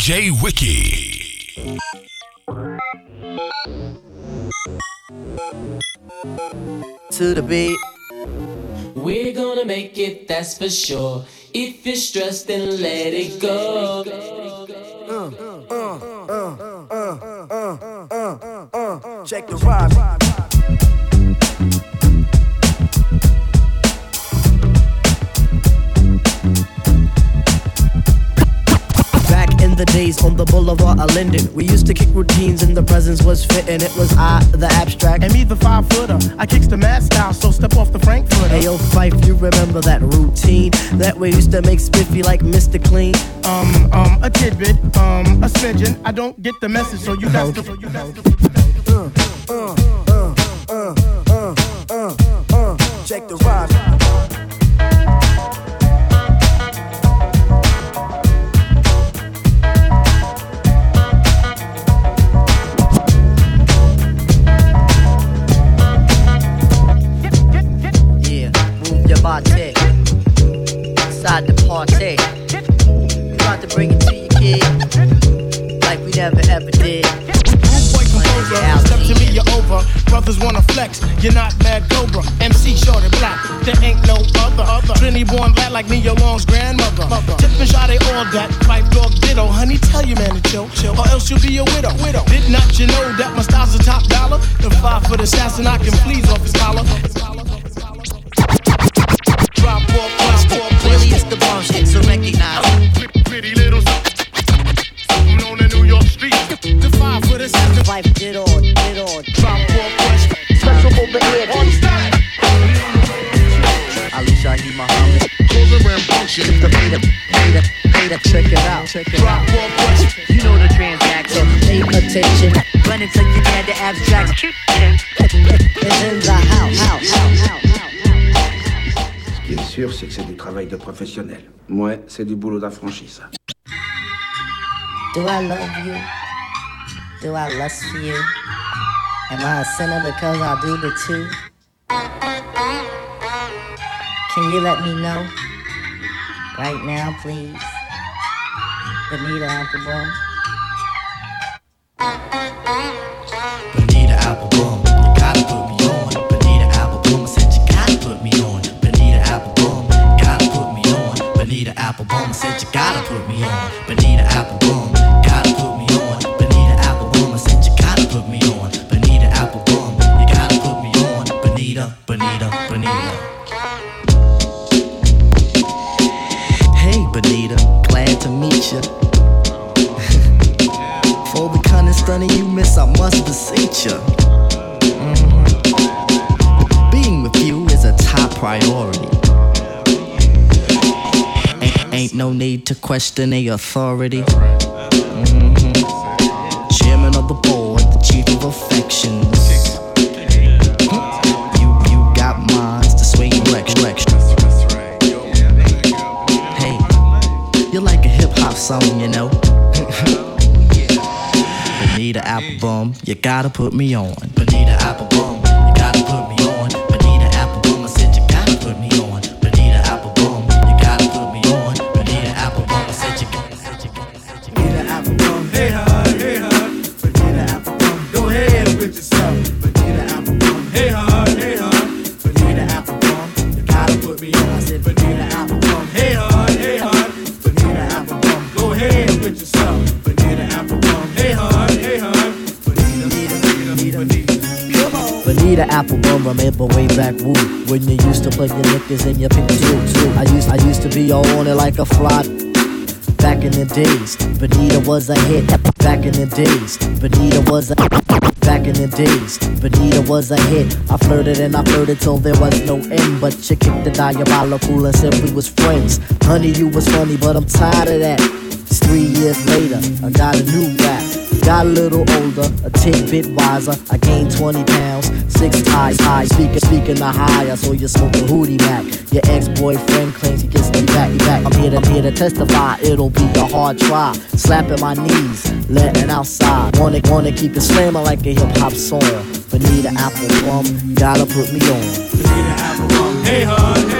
DJ Wiki. To the beat. We're gonna make it, that's for sure. If you're stressed, then let it go. Check the ride. The days on the boulevard of Linden, we used to kick routines and the presence was fitting. It was I, the abstract. And me, the five footer. I kicks the mad style, so step off the Frankfurter. Hey yo, Phife, you remember that routine that we used to make spiffy like Mr. Clean? Um, um, a tidbit, um, a smidgen. I don't get the message, so you got to. So you got to. Check the ride. Side the party. About to bring it to you, kid. Like we never ever did. Step to me, you're over. Brothers wanna flex, you're not mad cobra. MC short and black, there ain't no other. other. Trinity born black like Nia Long's grandmother. Tip and shot, they all that. Phife Dawg ditto. Honey, tell your man to chill, chill. Or else you'll be a widow. widow. Did not you know that my style's a top dollar? The five foot assassin, I can please off his collar. Drop off, The beta, beta, beta, check it out. Check it Drop out. off, punch. You know the transaction. Pay attention. Run until you get the abstract. It's in the house. house, house, house. Ce qui est sûr, c'est que c'est du travail de professionnel. Moi, c'est du boulot d'affranchi, ça. Do I love you? Do I lust for you? Am I a sinner because I do the two? Can you let me know? Right now, please. Bonita Applebum. Bonita Applebum, question a authority. Mhm. Chairman of the board, the chief of affections. You you got minds to sway direction. Hey, you're like a hip hop song, you know. Bonita Applebum, you gotta put me on. Like a. Back in the days, Bonita was a hit. Back in the days, Bonita was a Back in the days, Bonita was a hit. I flirted and I flirted till there was no end. But you kicked the diabolical and said we was friends. Honey, you was funny, but I'm tired of that. Three years later, I got a new rap. Got a little older, a tidbit wiser. I gained 20 pounds, six ties high. Speaking, speaking the high, I saw you smoking Hootie Mac. Your ex-boyfriend claims he gets me back, back. I'm here to, I'm here to testify, it'll be a hard try. Slapping my knees, letting outside. Wanna, wanna keep it slamming like a hip hop song. Bonita Applebum, gotta put me on. Bonita Applebum, hey, hon, hey. Bonita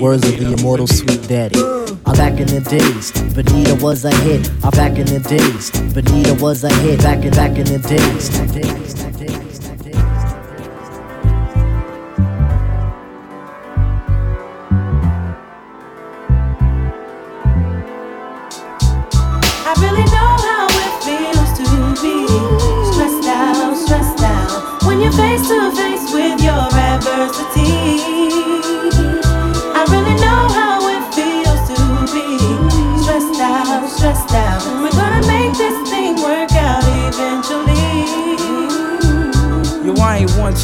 words of the immortal Sweet Daddy. I'm back in the days, Bonita was a hit. I'm back in the days, Bonita was a hit. Back in back in the days. Feels to be stressed out, stressed out when you're face to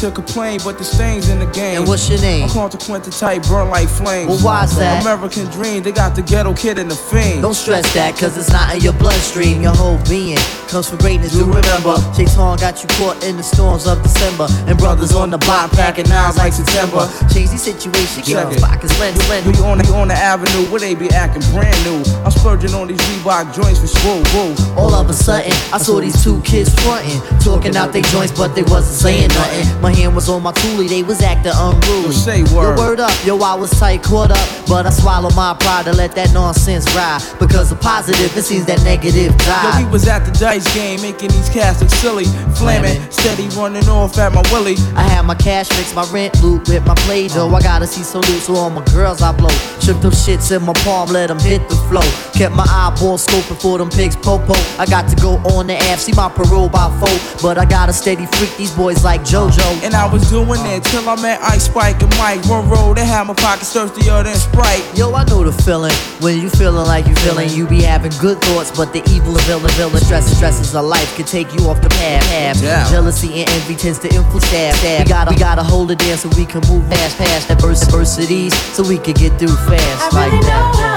complain, but the stains in the game. And what's your name? I'm consequential type, burn like flames. Well, why's that? American dream, they got the ghetto kid in the fiend. Don't stress that, cause it's not in your bloodstream. Your whole being comes from greatness. Do remember, Shaitan got you caught in the storms of December. And brothers on the block packing knives like September. Change the situation, on it. pockets, lend, lend. You on, you on the avenue where they be acting brand new. I'm splurging on these Reebok joints for swole, whoa. All of a sudden, I saw these two kids frontin', talking out their joints, but they wasn't saying nothing. My hand was on my toolie, they was acting unruly. Say Yo, word. word up, yo, I was tight, caught up, but I swallowed my pride to let that nonsense ride. Because the positive, it seems that negative die. Yo, we was at the game, making these cats look silly. Flaming, steady running off at my willy. I had my cash mix, my rent loot with my play dough. Uh-huh. I gotta see some loot, so all my girls I blow. Shook them shits in my palm, let them hit the flow. Kept my eyeball scoping for them pigs, popo. I got to go on the app, see my parole by four. But I got a steady freak these boys like JoJo. And I was doing it till I met Ice Spike and Mike. One road, they had my pockets thirstier than Sprite. Yo, I know the feeling when you feeling like you feeling. You be having good thoughts, but the evil of villain, villain. Stress, stresses of life can take you off the path. path. Yeah. Jealousy and envy tends to influence stab, stab. We gotta, we gotta hold it down so we can move past, past adverse adversities, so we can get through fast I like really know that.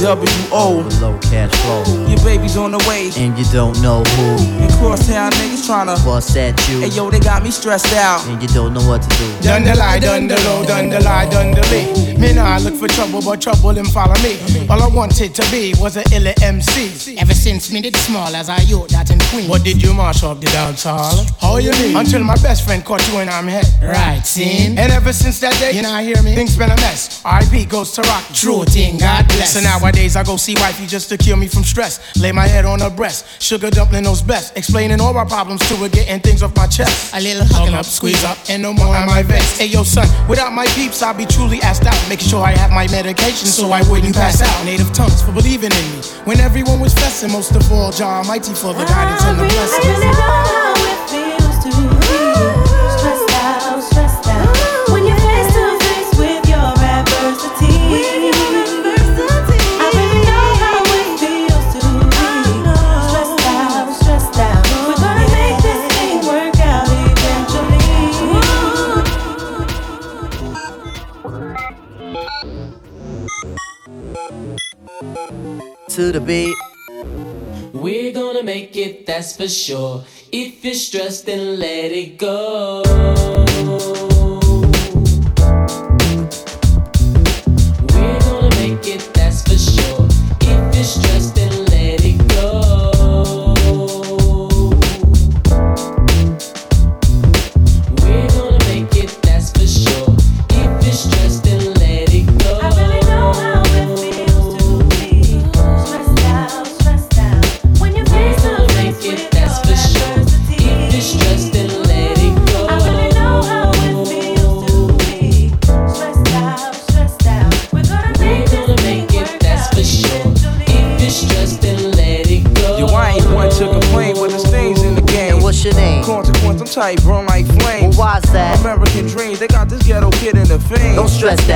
Got the Low cash flow, Your baby's on the way. and you don't know who And crosstown niggas tryna. bust at you, Hey yo, they got me stressed out. and you don't know what to do. Done the lie, done the low, done the lie, done the lee. Me nah look for trouble, but trouble him follow me. All I wanted to be was a illa MC. Ever since me did small as I youth that in Queen. What did you march up the dance hall? How you mean? Until my best friend caught you and I'm head. Right, seen? And ever since that day, you not hear me? Things been a mess. RIP goes to rock. True thing, God bless. So nowadays I go see wifey just to cure me from stress. Lay my head on her breast. Sugar dumpling knows best. Explaining all my problems to her, getting things off my chest. A little hug up, squeeze up, and no more I vexed. Hey yo, son, without my peeps, I'll be truly asked out. Making sure I have my medication so I wouldn't pass out. Native tongues for believing in me. When everyone was blessing, most of all, Jah Almighty for the guidance and the blessings. To the beat. We're gonna make it, that's for sure. If you're stressed, then let it go.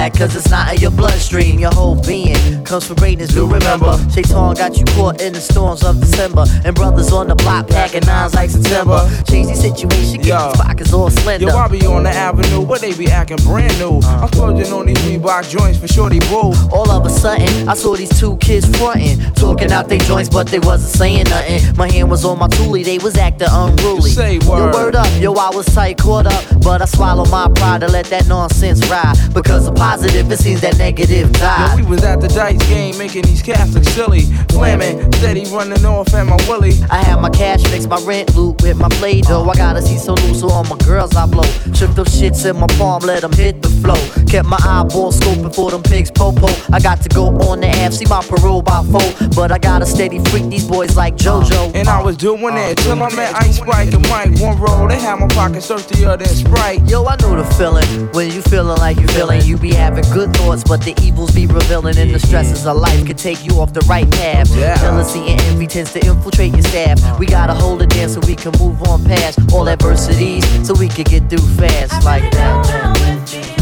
That, cause it's not in your bloodstream. Your whole being comes from greatness, do remember. Shaitan got you caught in the storms of December. And brothers on the block packing nines like September. Change the situation, get Yo. these pockets all slender. Yo, I be on the avenue, where they be acting brand new. Uh-huh. I'm splurging on these Reebok joints for Shorty Boo. All of a sudden, I saw these two kids frontin', talking out their joints, but they wasn't saying nothing. My hand was on my toolie, they was acting unruly. Say Yo, word. word up, yo, I was tight, caught up, but I swallowed my pride to let that nonsense ride. Because of positive, it seems that negative Yo, died. we was at the dice game, making these cats look silly. Flamin', steady running off at my willy. I have my cash fix, my rent loot with my play dough. I gotta see so loose, so all my girls I blow. Shook them shits in my palm, let them hit the flow. Kept my eyeball scoping for them pigs popo. I got to go on the app, see my parole by four. But I gotta steady freak these boys like JoJo. Uh, and I was doing it till I met Ice Spike and Mike. One roll, they had my pockets thirstier than Sprite. Yo, I know the feeling when you feeling like you feeling. You be having good thoughts, but the evils be revealing, in the stresses of life can take you off the right path. Yeah. Jealousy and envy tends to infiltrate your staff. We gotta hold it down so we can move on past all adversities, so we can get through fast like that.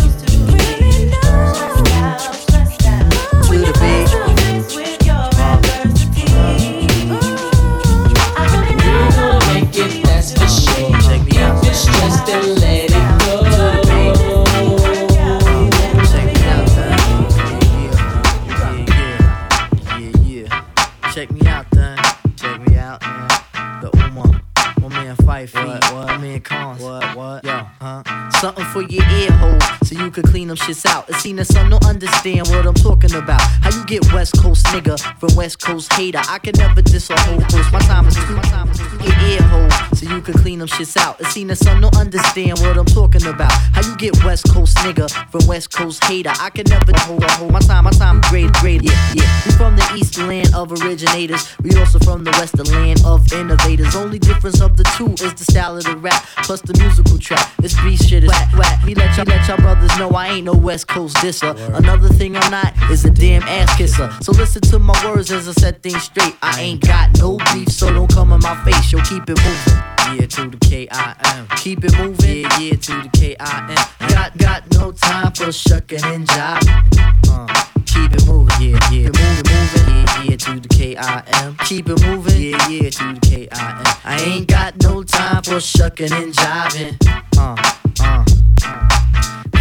Them shits out. It seen that some don't understand what I'm talking about. How you get West Coast nigga from West Coast hater? I can never diss a whole host. My time is too, my time is too. Your ear hole, so you can clean them shits out. It seen that some don't understand what I'm talking about. How you get West Coast nigga from West Coast hater? I can never hold a hold. My time, my time, great, great. Yeah, yeah. We from the East land of originators. We also from the West the land of innovators. Only difference of the two is the style of the rap plus the musical track. This beat shit is whack, whack. We let y'all, let y'all brothers know I ain't no West Coast disser. Another thing I'm not is a damn ass kisser. So listen to my words as I set things straight. I ain't got no beef, so don't come in my face. Yo, keep it moving. Yeah, to the K-I-M. Keep it moving. Yeah, yeah, to the K-I-M. Got, got no time for shucking and jiving. Uh, keep it moving. Yeah, yeah. Keep it moving. Yeah, yeah, to the K-I-M. Keep it moving. Yeah, yeah, to the K-I-M. I ain't got no time for shucking and jiving. Uh, uh, uh.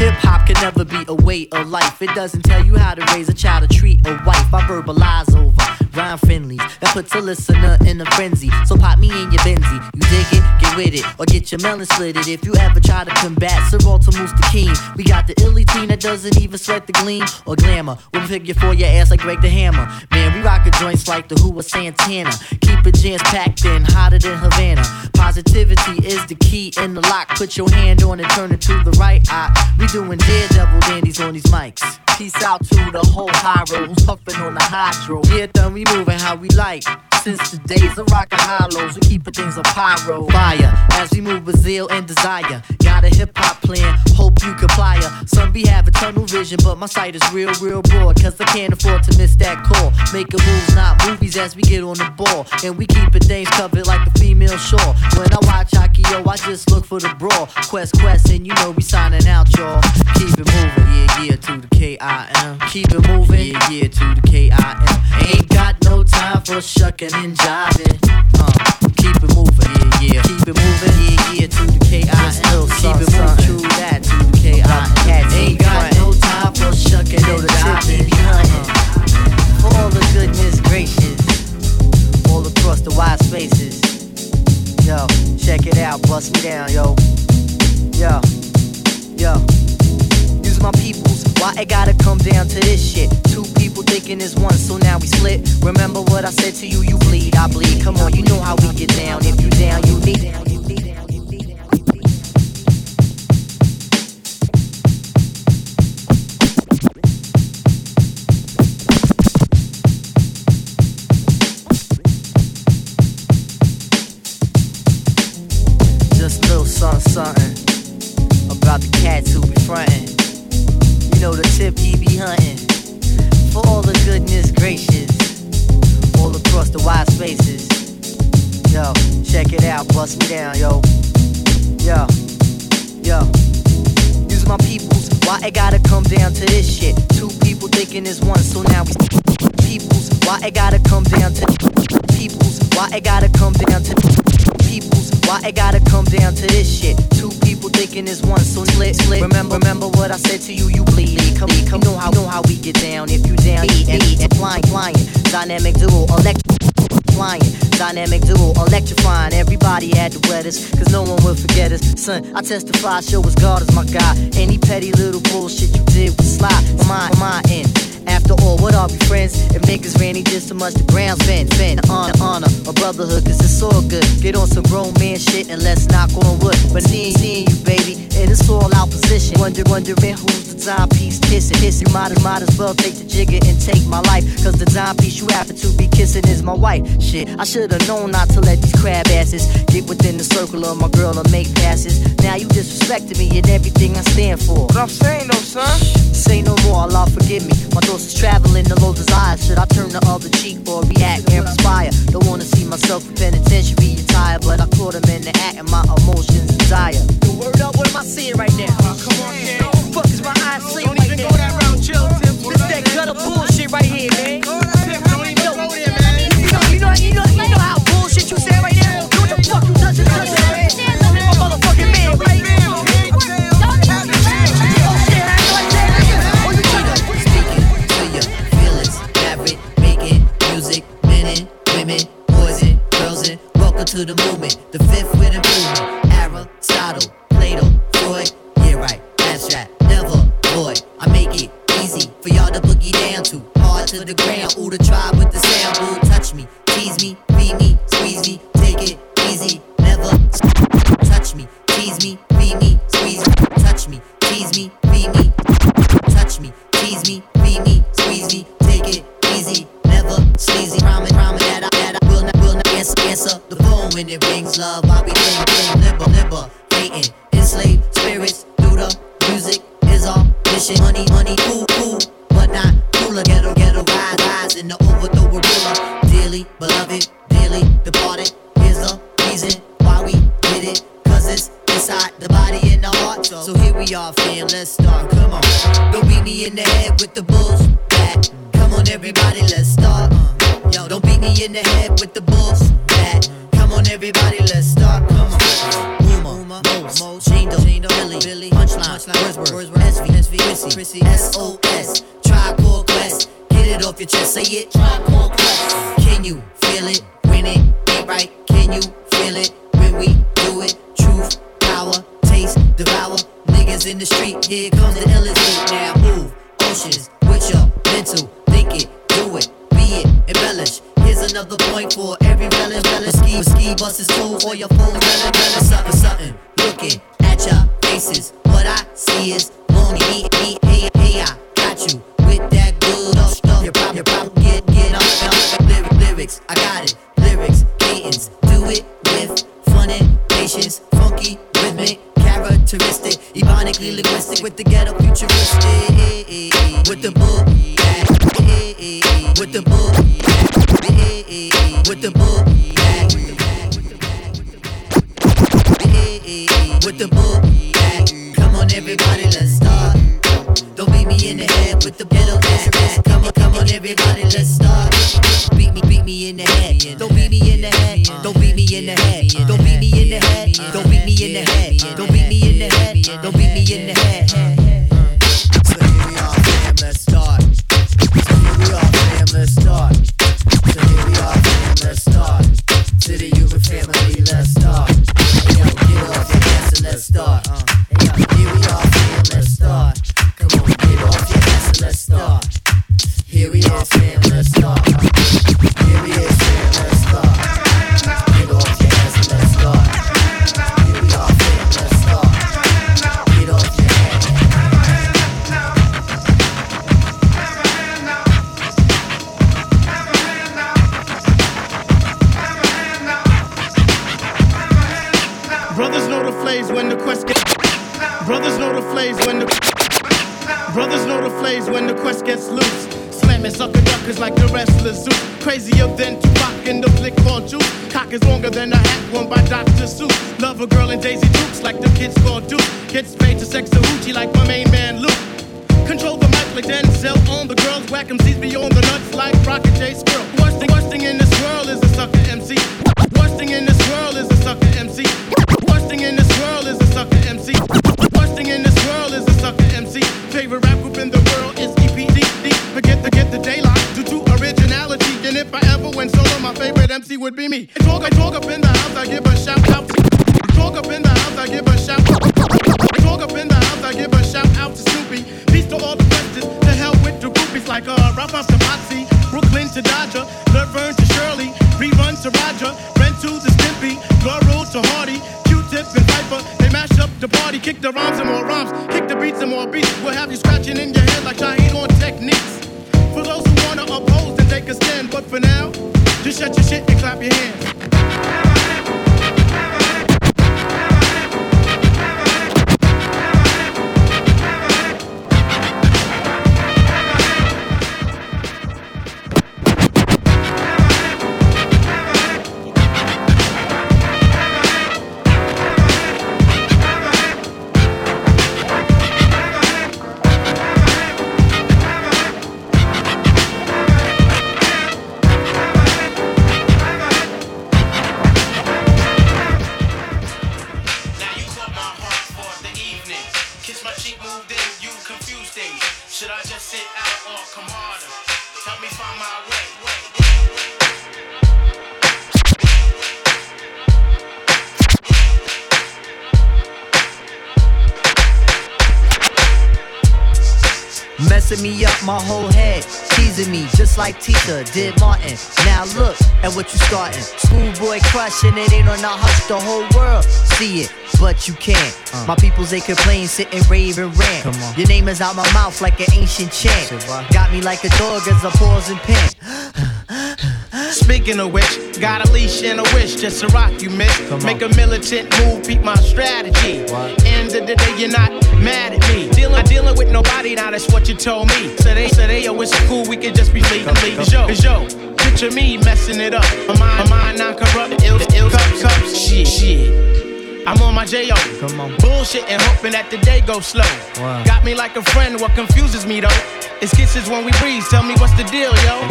Hip hop can never be a way of life. It doesn't tell you how to raise a child or treat a wife. I verbalize over rhyme friendly. that puts a listener in a frenzy. So pop me in your Benzie. You dig it? Get with it. Or get your melon slitted. If you ever try to combat Sir Walter King, we got the illy teen that doesn't even sweat the gleam or glamour. We'll figure for your ass like Greg the Hammer. Man, we rockin' joints like the Who or Santana. Keep it jams packed in, hotter than Havana. Positivity is the key in the lock. Put your hand on it, turn it to the right eye. We doing daredevil dandies on these mics. Peace out to the whole high who's puffin' on the hydro. Yeah, done, we moving how we like. Since the days of rockin' hollows, we keepin' things a pyro. Fire, as we move with zeal and desire. Got a hip hop plan, hope you comply. Some be having tunnel vision, but my sight is real, real broad. Cause I can't afford to miss that call. Making moves, not movies, as we get on the ball. And we keepin' things covered like a female shore. When I watch Akio, I just look for the brawl. Quest, quest, and you know we signing out, y'all. Keep it moving, yeah, yeah, to the K-I-M. Keep it moving, yeah, yeah, to the K-I-M. Ain't got no time for shucking and jiving. Uh, keep it moving, yeah, yeah. Keep it moving, yeah, yeah, to the K-I-M. Keep it moving, true that, to the K-I-M. Ain't got no time for shucking and jiving. Uh, for all the goodness gracious, all across the wide spaces. Yo, check it out, bust me down, yo. Yo, yo. Use my peoples. Why it gotta come down to this shit? Two people thinking it's one, so now we split. Remember what I said to you? You bleed, I bleed. Come on, you know how we get down. If you down, you need. something about the cats who be frontin'. You know the tip he be hunting for all the goodness gracious, all across the wide spaces. Yo, check it out, bust me down, yo, yo, yo. These my peoples. Why it gotta come down to this shit? Two people thinking it's one, so now we peoples. Why it gotta come down to peoples? Why it gotta come down to peoples. Why it gotta come down to this shit? Two people thinking it's one, so split, split. Remember, remember what I said to you, you bleed. Come, come, know how, know how we get down. If you down, eat, and eat, and flying, flying. Dynamic duo, electric flying. Dynamic duo, electrifying. Everybody had to wet us, cause no one will forget us. Son, I testify, show as God is my God. Any petty little bullshit you did was sly. Mine, mine, and after all, what are we friends? If niggas ran, he just so much the ground bent. Bent Been honor, honor, a brotherhood, cause it's all good. Get on some grown man shit and let's knock on wood. But seeing, seeing you, baby, and it's all our position. Wonder, wondering who's the dime piece kissing. hissing. you might, might as well take the jigger and take my life. Cause the dime piece you happen to be kissing is my wife. Shit, I should've known not to let these crab asses get within the circle of my girl and make passes. Now you disrespecting me and everything I stand for. But I'm saying though, son. Say no more, Allah forgive me. My resources traveling the low desire. Should I turn the other cheek or react and perspire? Don't wanna see myself in penitentiary attire, but I caught him in the act and my emotions desire. The word up, what am I seeing right now? Oh, come on, yeah. Don't beat me in the head. Don't beat me in the head. Don't beat me in the head. Don't beat me in the head. My way. Messing me up my whole head, teasing me just like Tita did Martin. Now look at what you starting. Schoolboy crushing it ain't on the hush, the whole world see it, but you can't. Uh. My peoples they complain, sit and rave and rant. Your name is out my mouth like an ancient chant. Got me like a dog as a pause and pant. Speaking of which, got a leash and a wish just to rock you, miss. Make a militant move, beat my strategy. End of the day, you're not mad at me. Dealing, dealing with nobody, now that's what you told me. So they, so they, yo, it's cool, we could just be leaving, leaving. Cause yo, cause yo, picture me messing it up. My mind, my mind not corrupt, ill, ill, cups, cups, shit, shit. I'm on my J.O. Come on. Bullshit and hoping that the day goes slow. Wow. Got me like a friend, what confuses me though? It's kisses when we breathe, tell me what's the deal, yo.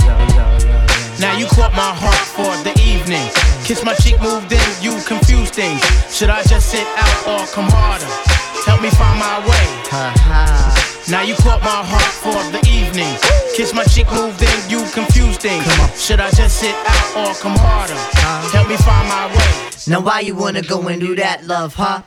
Now you caught my heart for the evening. Kiss my cheek, moved in, you confused things. Should I just sit out or come harder? Help me find my way. Now you caught my heart for the evening. Kiss my cheek, moved in, you confused things. Should I just sit out or come harder? Help me find my way. Now why you wanna go and do that, love, huh?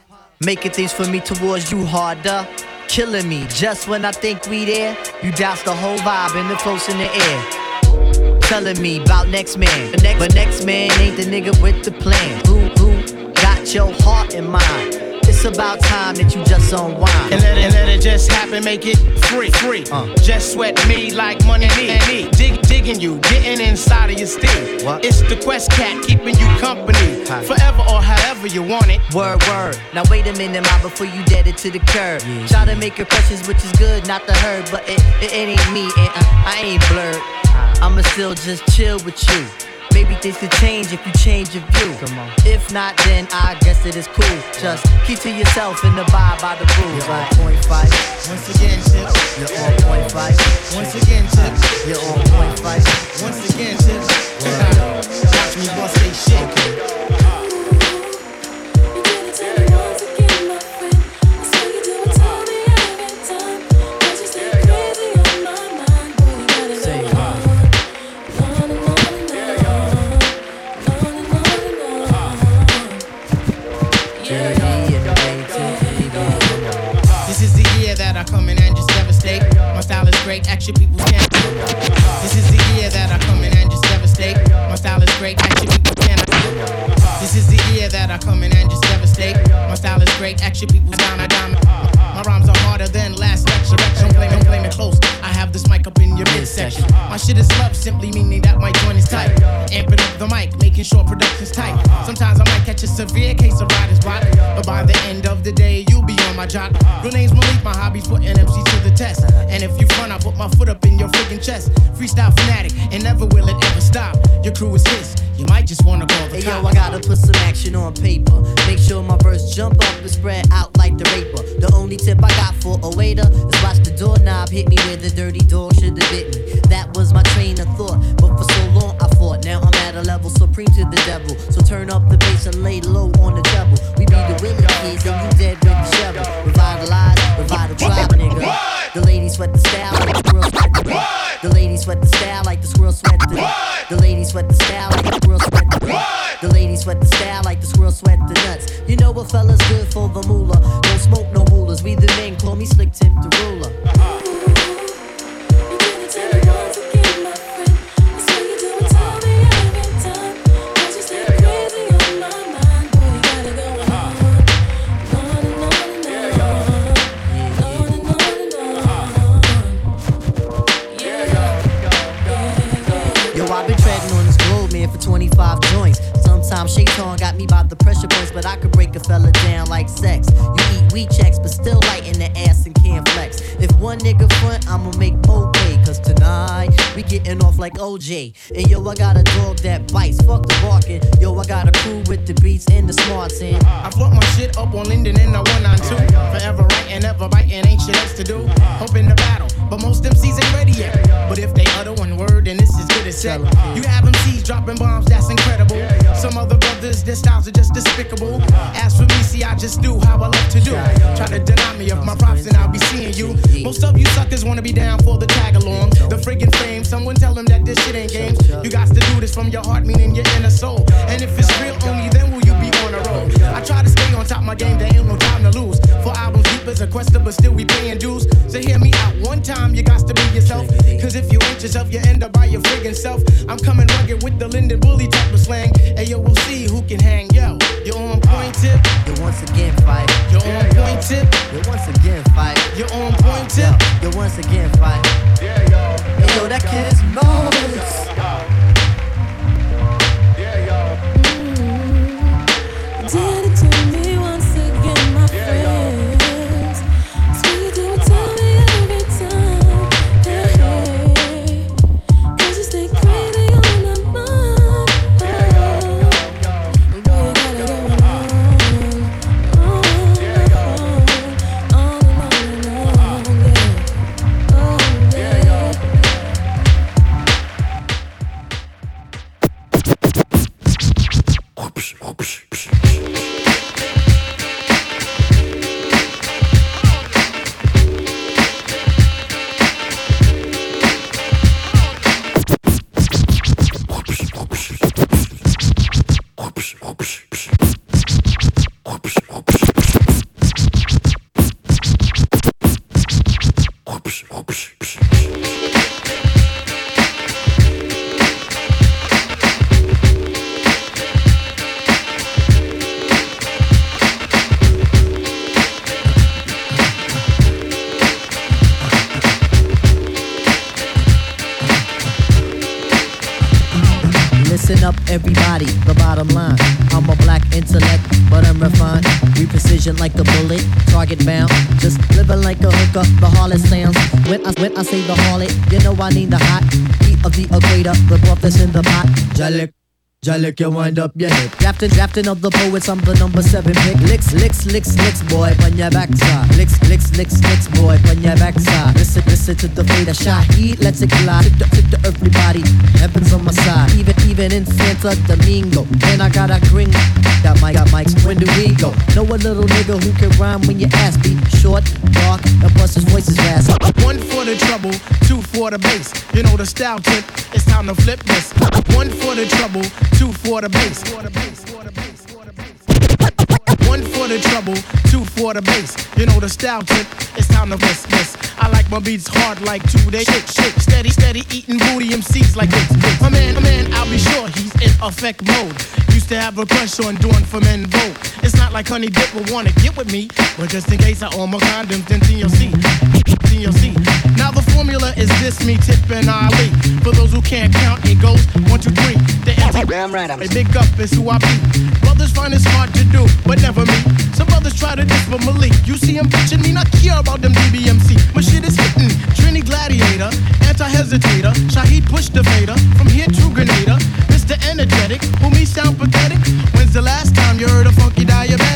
Making things for me towards you harder. Killing me just when I think we there. You douse the whole vibe and the close in the air. Telling me about next man. But next, but next man ain't the nigga with the plan. Who, who got your heart in mind? It's about time that you just unwind. And let, it, and let it just happen, make it free, free. Uh. Just sweat me like money me, me. Dig, digging you, getting inside of your steam. What? It's the Quest Cat keeping you company, Hi. forever or however you want it. Word, word. Now wait a minute, ma, before you dead it to the curb. Try to make impressions, which is good, not the herd, but it, it, it ain't me, and uh, I ain't blurred. I'ma still just chill with you. Maybe things could change if you change your view. If not, then I guess it is cool. Just keep to yourself and abide by the rules. Like point five, Once again, tip. you're on point five. Once again, tip. You're on point five. Once again, tip. Watch me bust they shit. Say, that I come in and just devastate. My style is great, action people can't. This is the year that I come in and just devastate. My style is great, action people can't. This is the year that I come in and just devastate. My style is great, action people down, I down. My rhymes are harder than last lecture. Don't blame, don't blame it close. I have this mic up in your midsection. My shit is love, simply meaning that my joint is tight. Amping up the mic, making sure production's tight. Sometimes I might catch a severe case of writer's block, but by the end of the day, you'll be on my jock. Real name's Malik, my hobby's putting MC to the test. And if you front, I put my foot up in your freaking chest. Freestyle fanatic, and never will it ever stop. Your crew is his, you might just wanna call the Hey yo. I gotta put some action on paper. Make sure my verse jump up and spread out like the raper. The only tip tip I got for a waiter is watch the doorknob hit me where the dirty dog should have bit me. That was my train of thought, but for so long I fought. Now I'm at a level supreme to the devil. So turn up the bass and lay low on the double. We be the willing kids and you dead with the shovel. Revitalize, revitalize, nigga. What? The ladies sweat the style like the squirrel sweat the what? The ladies sweat the style like the squirrel sweat the what? The ladies sweat the style like the squirrel sweat the what? The ladies sweat the style like the squirrel sweat the nuts. You know what fella's good for the moolah. Don't smoke no rulers. We the men, call me Slick Tip the ruler. Yo, Sometimes Shaitan got me by the pressure but I could break a fella down like sex. You eat weed checks, but still light in the ass and can't flex. If one nigga front, I'ma make Mo pay, cause tonight we getting off like OJ. And yo, I got a dog that bites, fuck the barking. Yo, I got a crew with the beats and the smarts in. I float my shit up on Linden in the 192. Forever writing, ever biting, ain't shit else to do. Hoping to battle, but most MCs ain't ready yet. But if they utter one word, then this is good as set. You have MCs dropping bombs, that's incredible. Some other brothers, their styles are just despicable. As for me, see, I just do how I love to do. Try to deny me of my props, and I'll be seeing you. Most of you suckers wanna be down for the tag along. The friggin' fame, someone tell them that this shit ain't games. You got to do this from your heart, meaning your inner soul. And if it's real, only then will you be on a roll. I try to stay on top of my game, there ain't no time to lose. For albums deep as a quester, but still we paying dues. So hear me out one time, you got to be yourself. Cause if you ain't yourself, you end up by your friggin' self. I'm coming rugged with the Linden Bully type of slang. And yo, we'll see who can hang. Yo, you're Again Jalik. You wind up your hip. Drafting, drafting of the poets, I'm the number seven pick. Licks, licks, licks, licks, boy, on your backside. Licks, licks, licks, licks, boy, on your backside. Listen, listen to the fader shot. Heat, let's it glide. Tip to, tip to everybody. Heaven's on my side. Even, even in Santo Domingo. And I got a gring. Got mic, got mics. When do we go? Know a little nigga who can rhyme when your ass beat short, dark, and plus his voice is fast. One for the trouble, two for the bass. You know the style tip, it's time to flip this. One for the trouble, two for the bass. One for the trouble, two for the bass. You know the style tip, it's time to miss this. I like my beats hard like two days. Shake, shake, steady, steady, eating booty MCs like this. My man, my man, I'll be sure he's in effect mode. Used to have a crush on doing for men vote. It's not like Honey Dip would wanna get with me, but just in case I own my condoms, then TLC. TLC. Now the formula is this, me, Tip, and Ali. For those who can't count, it goes one, two, three. The Damn right, I'm a big up is who I be. Brothers find it's hard to do, but never me. Some brothers try to diss, but Malik. You see him bitching me, not care about them DBMC. My shit is hitting. Trini Gladiator, anti-hesitator. Shaheed push the fader. From here to Grenada. Mr. Energetic, who me sound pathetic. When's the last time you heard a funky diabetic?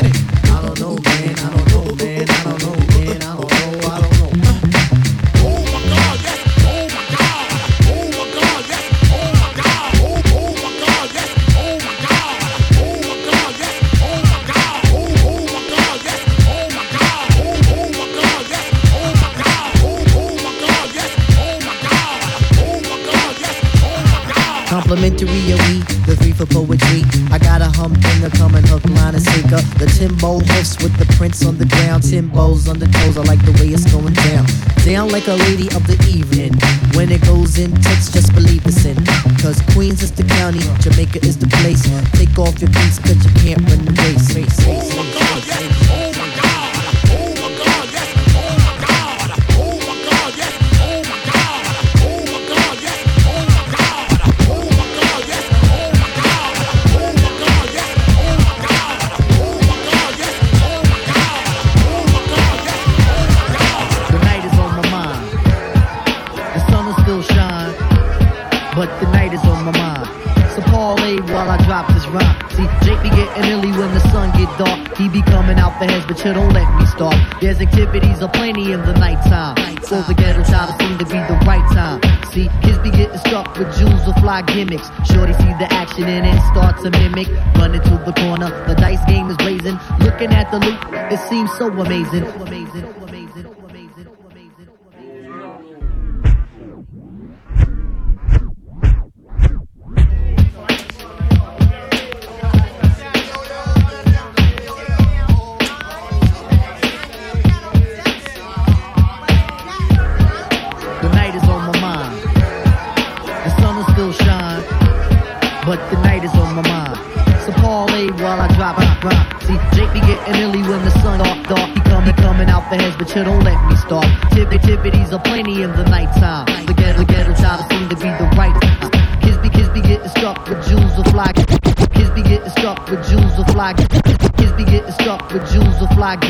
Elementary and we, the three for poetry. I got a hump in the coming hook, line and sinker. The Timbo hoofs with the prints on the ground. Timbos on the toes, I like the way it's going down. Down like a lady of the evening. When it goes in, text, just believe it's in. Cause Queens is the county, Jamaica is the place. Take off your cleats, cause you can't run the race. Oh race, but you don't let me start. There's activities aplenty in the nighttime. For the ghetto child, it to be the right time. See, kids be getting stuck with jewels or fly gimmicks. Shorty see the action and it start to mimic. Running to the corner, the dice game is blazing. Looking at the loot, it seems so amazing. Amazing, amazing,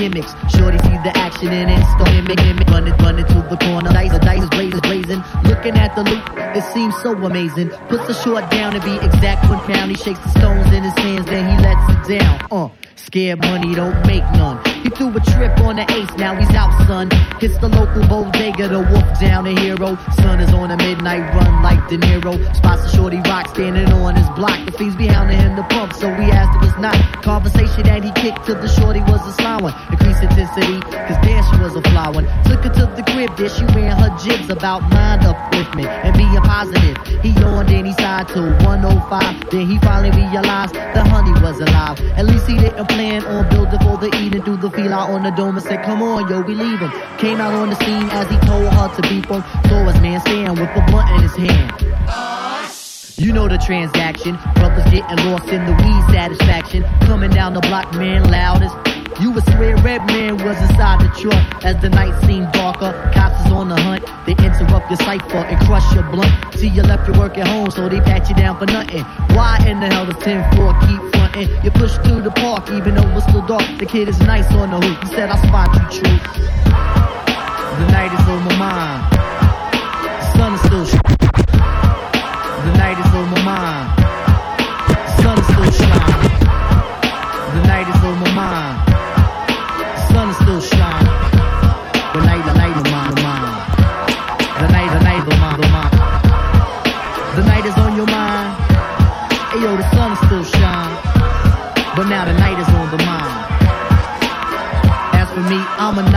gimmicks. Shorty see the action in it, starting making it running to the corner. Dice, the dice is blazing, blazing. Looking at the loot, it seems so amazing. Puts the short down to be exact one pound. He shakes the stones in his hands, then he lets it down. Uh. Scared money don't make none. He threw a trip on the ace, now he's out, son. Hits the local bodega, the wolf down a hero. Son is on a midnight run like De Niro. Spots a shorty rock standing on his block. The fiends be hounding him to pump, so we asked if it's not. Conversation that he kicked to the shorty was a sly one. Increased intensity, cause there she was a fly. Took her to the crib, there she ran her jibs about mind upliftment and being positive. He yawned and he sighed to 105. Then he finally realized the honey was alive. At least he didn't plan on building for the eating. Threw the feel out on the dome and said, Come on, yo, we leaving. Came out on the scene as he told her to beep him. Saw his man stand with a blunt in his hand. You know the transaction. Brothers getting lost in the weed satisfaction. Coming down the block, man, loudest. You would swear Redman was inside the truck as the night seemed darker. Cops is on the hunt. They interrupt your cipher and crush your blunt. See, you left your work at home, so they pat you down for nothing. Why in the hell does 10 4 keep fronting? You push through the park, even though it's still dark. The kid is nice on the hoop. He said, I spot you, true. The night is on my mind.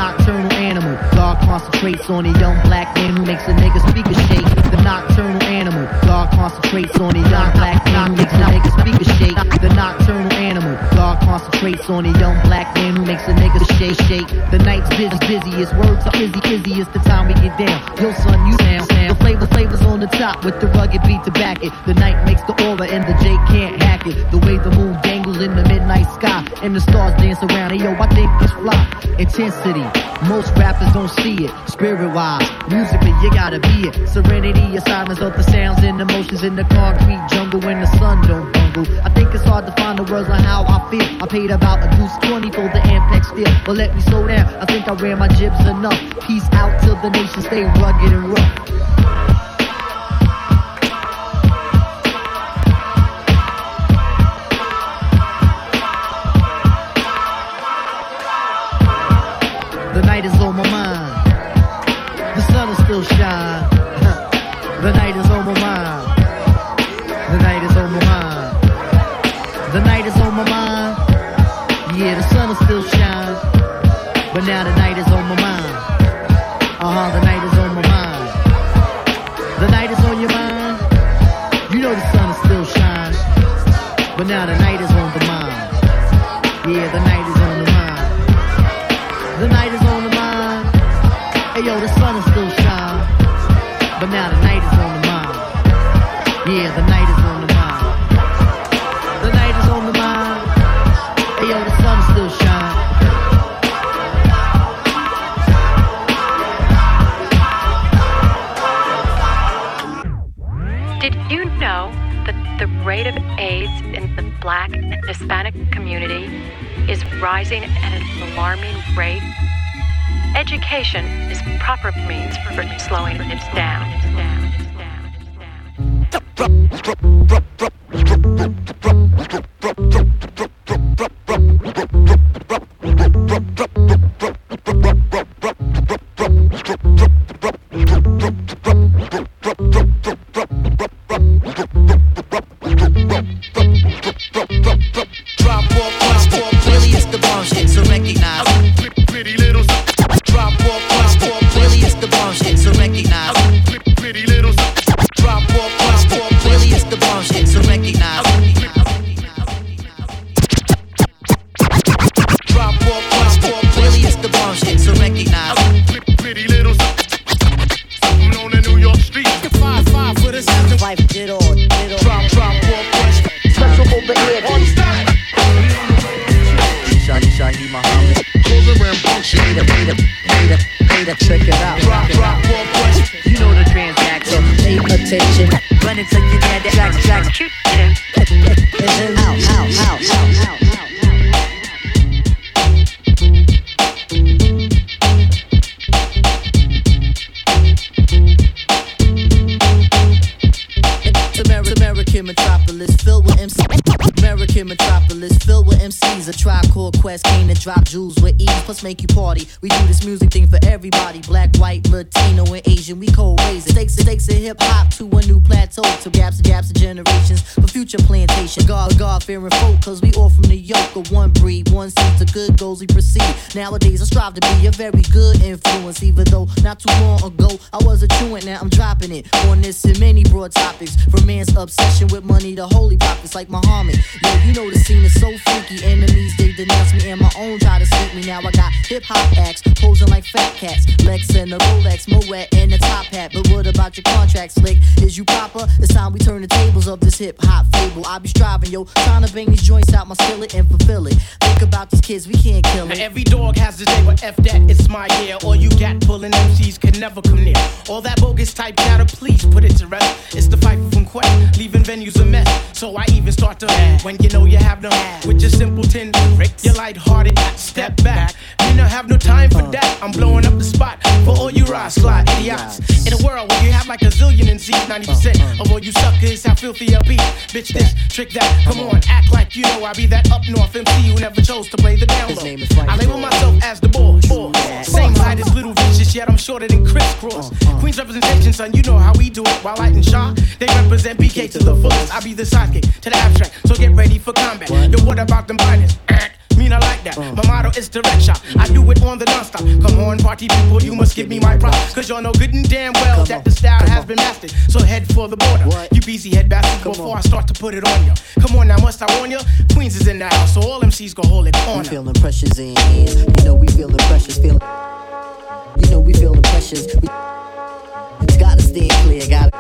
Nocturnal animal. God concentrates on a young black man who makes a nigga speaker shake. The nocturnal animal. God concentrates on a young black man who makes a nigga speaker shake. The nocturnal animal. God concentrates on a young black man who makes a nigga shake, shake. The night's busy, busiest. Words are busy, busy. It's the time we get down. Yo, son, you sound, sound. The flavor, flavors on the top with the rugged beat to back it. The night makes the aura and the J can't hack it. The way the moon in the midnight sky and the stars dance around. Hey, yo, I think it's fly. Intensity. Most rappers don't see it. Spirit wise, musically, you gotta be it. Serenity, a silence of the sounds and emotions in the concrete jungle when the sun don't bungle. I think it's hard to find the words on how I feel. I paid about a deuce 20 for the Ampex steel. But let me slow down. I think I ran my jibs enough. Peace out till the nation stay rugged and rough. Night is on my mind. The sun is still shine. The night is and gaps of generations for future plantation. God, God fearing folk, cause we all from the yoke of one breed. One seed to good goals we proceed. Nowadays I strive to be a very good influence. Even though not too long ago I was a truant. Now I'm dropping it on this and many broad topics. From man's obsession with money to holy prophets like Muhammad. Yo, you know the scene is so freaky. Enemies they denounce me and my own try to sneak me. Now I got hip hop acts posing like fat cats. Lex and the Rolex, Moet and the top hat. But what about your contract slick? Is you proper? It's time we turn the tables of this hip hop fable. I be striving, yo, trying to bang these joints out my skillet and fulfill it. Think about these kids, we can't kill Now it. every dog has a day, but F that, it's my year. All you gat pulling MCs can never come near. All that bogus type chatter, please put it to rest. It's the fight from Quest, leaving venues a mess. So I even start to when you know you have no with your simpleton tricks. You're lighthearted, step back. Me not have no time for that. I'm blowing up the spot for all you ride slide idiots. In a world where you have like a zillion and Z, 90% of all you suckers have filthy LP. Bitch this, trick that. Come on, act like you know I be that up north MC who never chose to play the down low. is I label myself as the boss. Same height as Little Vicious, yet I'm shorter than Kris Kross. Queen's representation, son, you know how we do it. While Light and Shaw, they represent BK to the fullest. I be the sidekick to the abstract, so get ready for combat. Yo, what about them binders? Mean I like that. My motto is direct shot. I do it on the non-stop. Come on, party people, you must give me my props. Cause y'all know good and damn well that the style has been mastered. So head for the border. You busy head bastards before I start to put it on you. Come on now, must I warn you? Queens is in the house, so all MCs go hold it on. We feeling pressures in hands. You know we feeling pressures. Feeling. You know we feeling pressures. We gotta stay clear. Gotta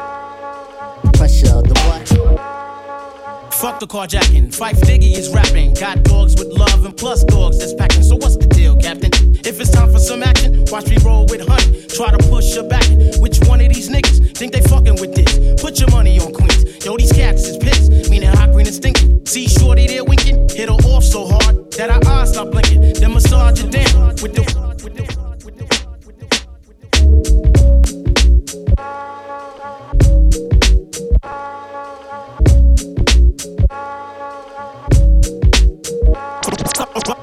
Fuck the carjacking. Phife Diggy is rapping. Got dogs with love and plus dogs that's packing. So what's the deal, Captain? If it's time for some action, watch me roll with honey. Try to push her back. Which one of these niggas think they fucking with this? Put your money on Queens. Yo, these cats is pissed. Meaning hot green and stinking. See Shorty there winking. Hit her off so hard that her eyes stop blinking. Then massage her down with the. With the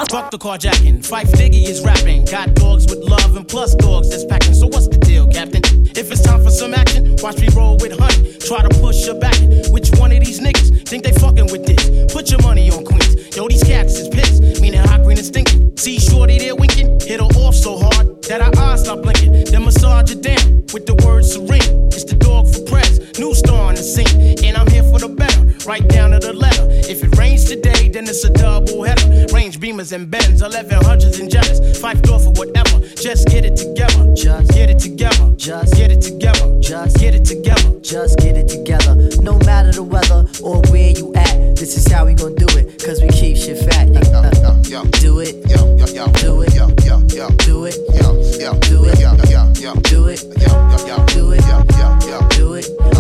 Fuck the carjacking. Phife Diggy is rapping. Got dogs with love and plus dogs that's packing. So what's the deal, Captain? If it's time for some action, watch me roll with honey. Try to push her back. Which one of these niggas think they fucking with this? Put your money on Queens. Yo, these cats is pissed. Meaning hot green and stinking. See Shorty there winking. Hit her off so hard that her eyes stop blinking. Then massage her down with the word serene. It's the dog for press. New star on the scene. Right down to the letter. If it rains today, then it's a double header. Range beamers and bends, 1100s and jetters. Five door for whatever. Just get it together. Just get it together. Just get it together. Just get it together. Just get it together. No matter the weather or where you at, this is how we gon' do it. Cause we keep shit fat. Do it. Yeah, uh, do it. Do it. Do it. Do it. Do it. Do it. Do it.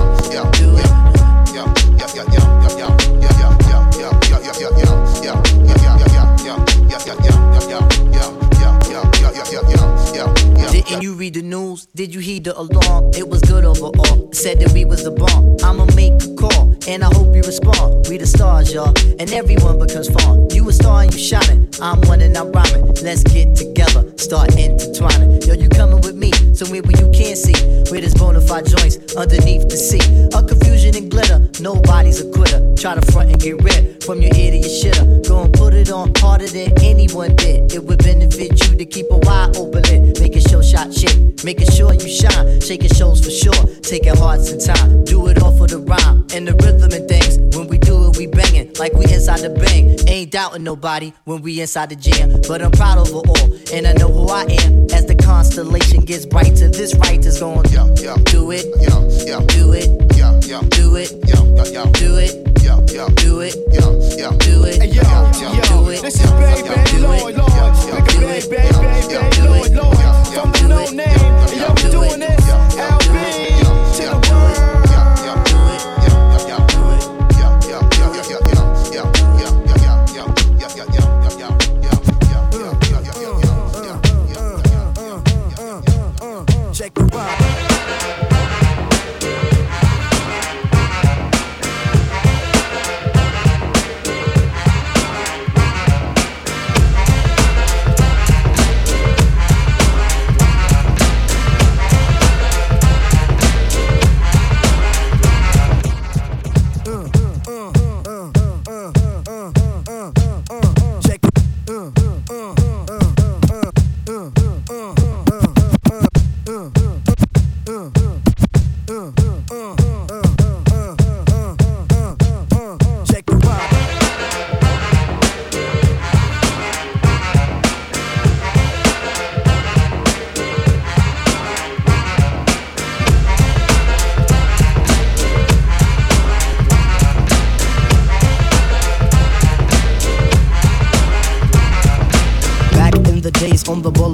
Didn't you read the news? Did you heed the alarm? It was good overall. Said that we was the bomb. I'ma make a call, and I hope you respond. We the stars, y'all, and everyone becomes fun. You a star and you shining. I'm one and I'm rhyming. Let's get together, start intertwining. Yo, you coming with me, somewhere where you can't see. Where there's bona fide joints underneath the sea. A confusion and glitter, nobody's a quitter. Try to front and get rid from your ear to your shitter. Go and put it on harder than anyone did. It would benefit you to keep a wide open lid. Making sure shot shit, making sure you shine. Shaking shows for sure, taking hearts and time. Do it all for the rhyme and the rhythm and things. When we do it, we banging like we inside the bang. Ain't doubting nobody when we inside the jam. But I'm proud of it all, and I know know who I am. As the constellation gets brighter, this writer's going to yeah, yeah. do it, yeah, yeah. do it, yeah, yeah. do it, yeah, yeah. do it. Yeah, yeah. Do it, yeah, yeah. Do it, hey, yo, yeah, yeah. Yo, do it. This is baby, yeah, Lord, Lord. Yeah, Lord, Lord. Yeah, Lord, Lord. From the no name, yo, do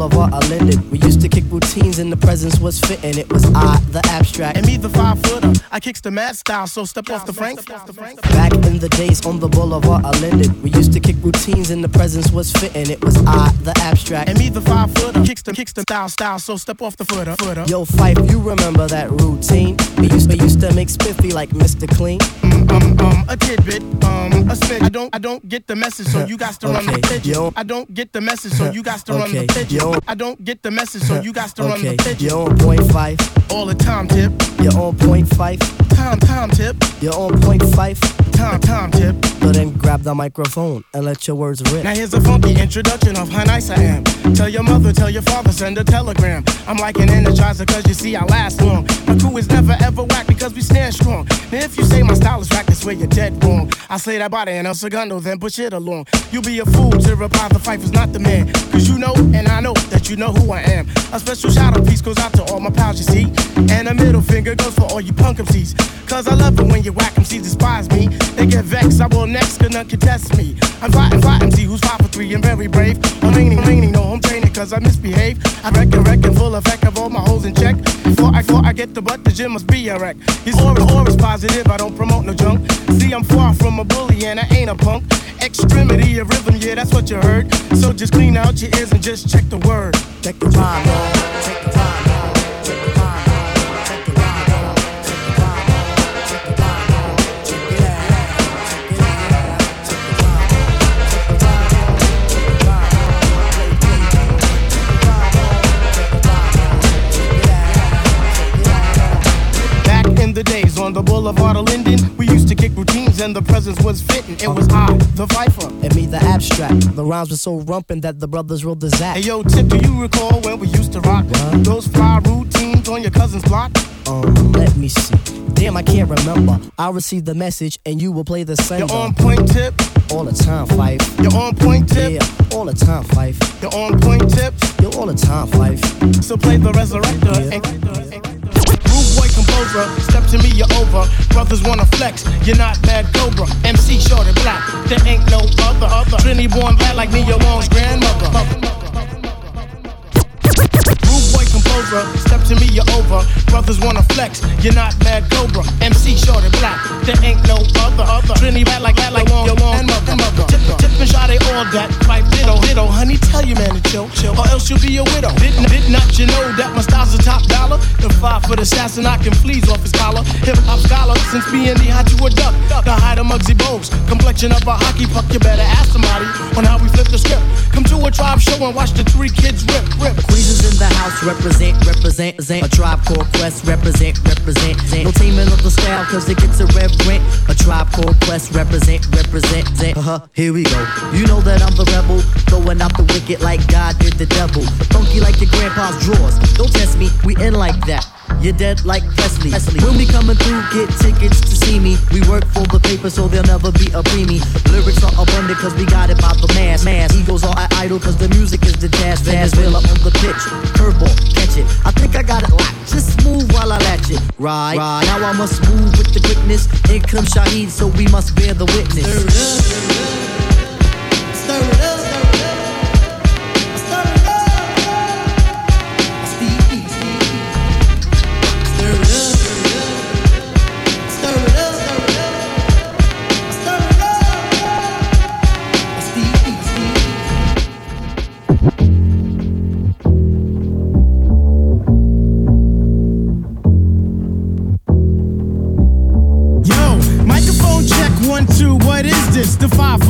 of boulevard, I. We used to kick routines and the presence was fitting. It was I, the abstract. And me, the five footer. I kicks the mad style, so step off the Frank. Back in the days on the boulevard, I landed. We used to kick routines and the presence was fitting. It was I, the abstract. And me, the five footer. Kicks the kicks the style, style, so step off the footer. footer. Yo, Phife, you remember that routine? We used, we used to make spiffy like Mr. Clean. um, um, a tidbit, um, a smidge. I don't, I don't get the message, so you got to run the Okay, pigeon. yo. I don't get the message, so you got to run the Okay, pigeon. yo. I don't get the message, so you got to run the pigeon. you're on point five. All the time, tip. You're on point five. Time, time, tip. You're on point five. Time, time, tip. So then grab the microphone and let your words rip. Now here's a funky introduction of how nice I am. Tell your mother, tell your father, send a telegram. I'm like an energizer cause you see I last long. My crew is never ever whack because we stand strong. Now if you say my style is whack, that's where you're dead wrong. I slay that body in El Segundo, then push it along. You'll be a fool to reply the fight is not the man. Cause you know, and I know that you know who I am. A special shout out piece goes out to all my pals you see. And a middle finger goes for all you punk MCs. Cause I love it when you whack MCs despise me. They get vexed, I will next, cause none can test me. I'm fighting, fighting, see who's five for three and very brave. I'm leaning, leaning, no home training cause I misbehave. I reckon, reckon, full effect of all my holes in check. Before I, before I get the butt, the gym must be a wreck. His aura, aura's positive, I don't promote no junk. See, I'm far from a bully and I ain't a punk. Extremity of rhythm, yeah, that's what you heard. So just clean out your ears and just check the word. Check the rhyme, y'all. The rhyme, in the days on the boulevard of Linden, we used to kick routines and the presence was fitting. It was I, the Viper. And me, the abstract. The rhymes were so rumpin' that the brothers rolled the zap. Hey yo, Tip, do you recall when we used to rock those fly routines on your cousin's block? Um, let me see. Damn, I can't remember. I received the message and you will play the sender. You're on point tip. All the time, Phife. You're on point tip. Yeah, all the time, Phife. You're on point tip. You're all the time, Phife. So play the resurrector. Yeah. And, Rude composer, step to me, you're over. Brothers wanna flex, you're not bad Cobra. MC short and black, there ain't no other. other. Trinity born black like Nia Long's grandmother. Rude boy composer, to me, you're over. Brothers wanna flex, you're not bad Cobra. MC short and black, there ain't no other. other. Trinity black like black like Nia Long's grandmother. Tip, tip and shot, they all that. Fight ditto, ditto. Honey, tell your man to chill, chill, or else you'll be a widow. Did, did not you know that my style's a top dollar? The five foot assassin, I can fleas off his collar. Hip hop scholar, since being the hot you a duck. The height of Muggsy Bogues, complexion of a hockey puck. You better ask somebody on how we flip the script. Come to a tribe show and watch the three kids rip, rip. Queens in the house, represent, represent, represent. A tribe called Quest, represent, represent. No teaming of the style, cause it gets irreverent. A tribe called Quest, represent, represent. Uh-huh, here we go. You know that I'm the rebel, throwing out the wicked like God did the devil. Funky like your grandpa's drawers. Don't test me, we in like that. You're dead like Presley. Presley. When we coming through, get tickets to see me. We work for the paper, so there'll never be a preemie. Lyrics are abundant, cause we got it by the mass. mass. Egos are idle, cause the music is the jazz. Valenzuela on the pitch. Curveball, catch it. I think I got it locked. Just move while I latch it. Right, right. Now I must move with the quickness. In comes Shaheed, so we must bear the witness. Stir it up. Stir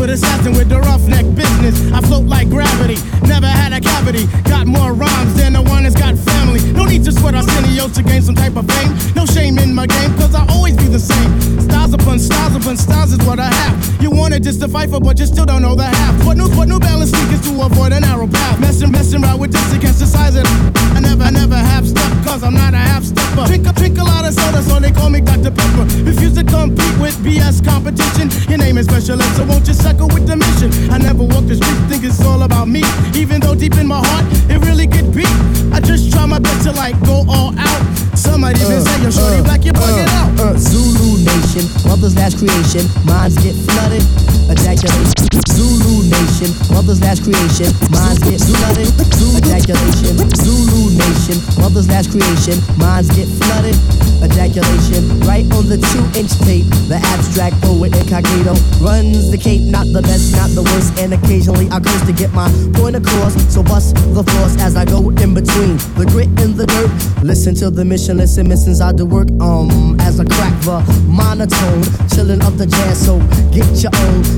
Foot assassin with the roughneck business. I float like gravity, never had a cavity. Got more rhymes than the one that's got family. No need to sweat Arsenio to gain some type of fame. No shame in my game, cause I always be the same. Styles upon styles upon styles is what I have. You wanted just to fight for, but you still don't know the half. What new, what new balance sneakers to avoid a narrow path? Messing, messing around with this against the size of I never, I never have step, cause I'm not a half stepper. Drink a, drink a lot of soda, so they call me Dr. Pepper. Refuse to compete with BS competition. Your name is special, so won't you suckle with the mission? I never walk the street, think it's all about me. Even though deep in my heart, it really could be. I just try my best to like go all out. Some might even uh, say, yo, shorty uh, black, you bugging uh, out. Uh, Zulu Nation, mother's last creation, minds get flooded. Ejaculation. Zulu Nation, mother's last creation, minds get flooded. Ejaculation. Zulu Nation, mother's last creation, minds get flooded. Ejaculation. Right on the two inch tape, the abstract poet incognito runs the cape, not the best, not the worst, and occasionally I curse to get my point across. So bust the floors as I go in between the grit and the dirt. Listen to the mission, listen, missions I do work um as I crack the monotone, chilling up the jazz. So get your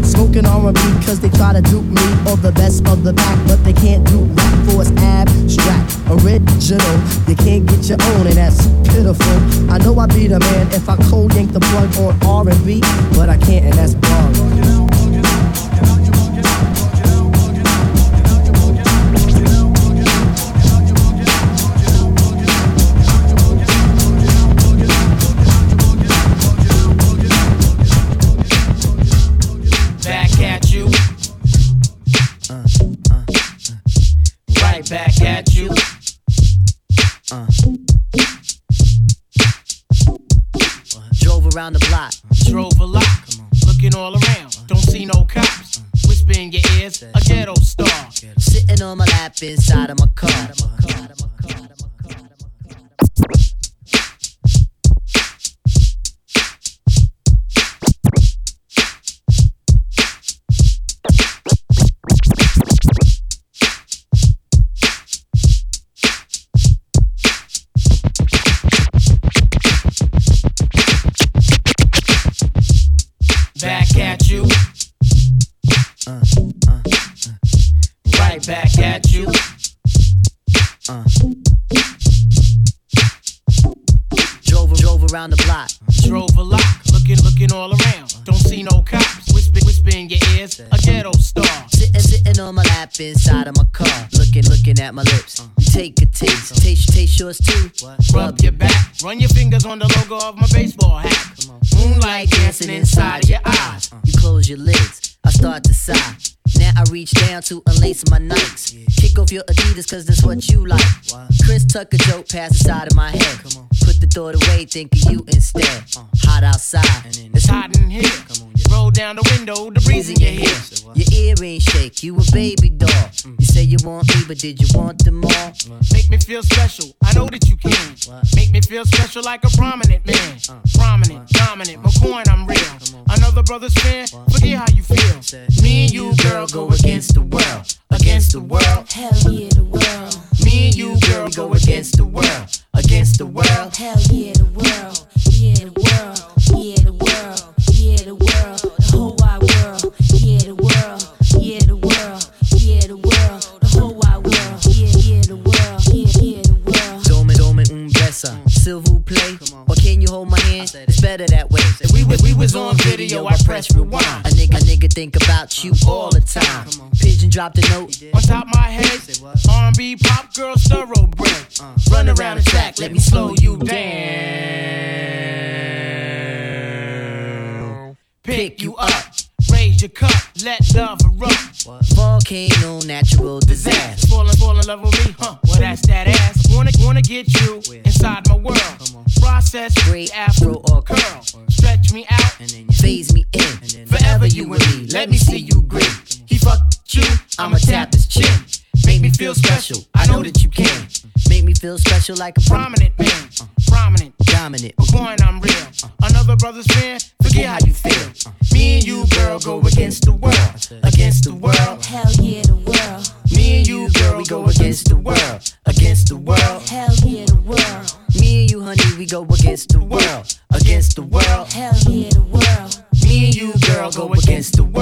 smoking R&B cause they try to dupe me or the best of the pack, but they can't do rap for it's abstract, original. You can't get your own, and that's pitiful. I know I'd be the man if I cold yank the plug on R&B, but I can't, and that's bar. On my lap inside of my car. Around the block. Drove a lot, looking, looking all around. Don't see no cops. Whisper, whisper in your ears. A ghetto star. Sitting, sitting on my lap inside of my car, looking, looking at my lips. Take a taste, taste, taste yours too. Rub your back. Run your fingers on the logo of my baseball hat. Moonlight dancing inside of your eyes. You close your lids, I start to sigh. Now I reach down to unlace my Nikes. Kick off your Adidas, cause that's what you like. Chris Tucker joke passed inside of my head. Put the thought away, think of you instead. Hot outside, It's hot in here. Roll down the window, the breeze in your hair. your ear ain't shake, you a baby doll. You say you want me, but did you want them all? Make me feel special. I know that you can. Make me feel special like a prominent man. Prominent, dominant, McCoy, I'm real. Another brother's fan, forget how you feel. Me and you, girl, go against the world. Against the world. Hell yeah, the world. Me and you, girl, go against the world. Against the world. Hell yeah, the world. Yeah, the world. Yeah, the world. Yeah, the world. The whole wide world. Yeah, the world. Yeah, the world. Yeah, the world. The whole wide world. Yeah, yeah, the world. Yeah, yeah, the world. Dome, dome, un besa. S'il vous or can you hold my hand? It's better that way. If we was, we was on video, I press rewind. A nigga, a nigga think about you all the time. Pigeon dropped a note. On top my head, R&B pop girl thoroughbred. Uh, run around the track, let me slow you down. Pick you up, raise your cup, let love erupt. Volcano, natural disaster. Fall in, fall in love with me, huh? Well, that's that ass. Wanna, wanna get you inside my world. Process, Great afro or curl, stretch me out, and then you phase me in. forever you and me. Let me see you grin. He fucked you, I'ma tap his chin. Make me feel special. I know that you can. Make me feel special like a Prominent man, prominent. dominant. McCoy, I'm real. Another brother's fan, forget how you feel. Me and you, girl, go against the world. Against the world. Hell yeah, the world. Me and you, girl, we go against the world. Against the world. Hell yeah, the world. Me and you, honey, we go against the world. Against the world. Hell yeah, the world. Me and you, girl, go against the world.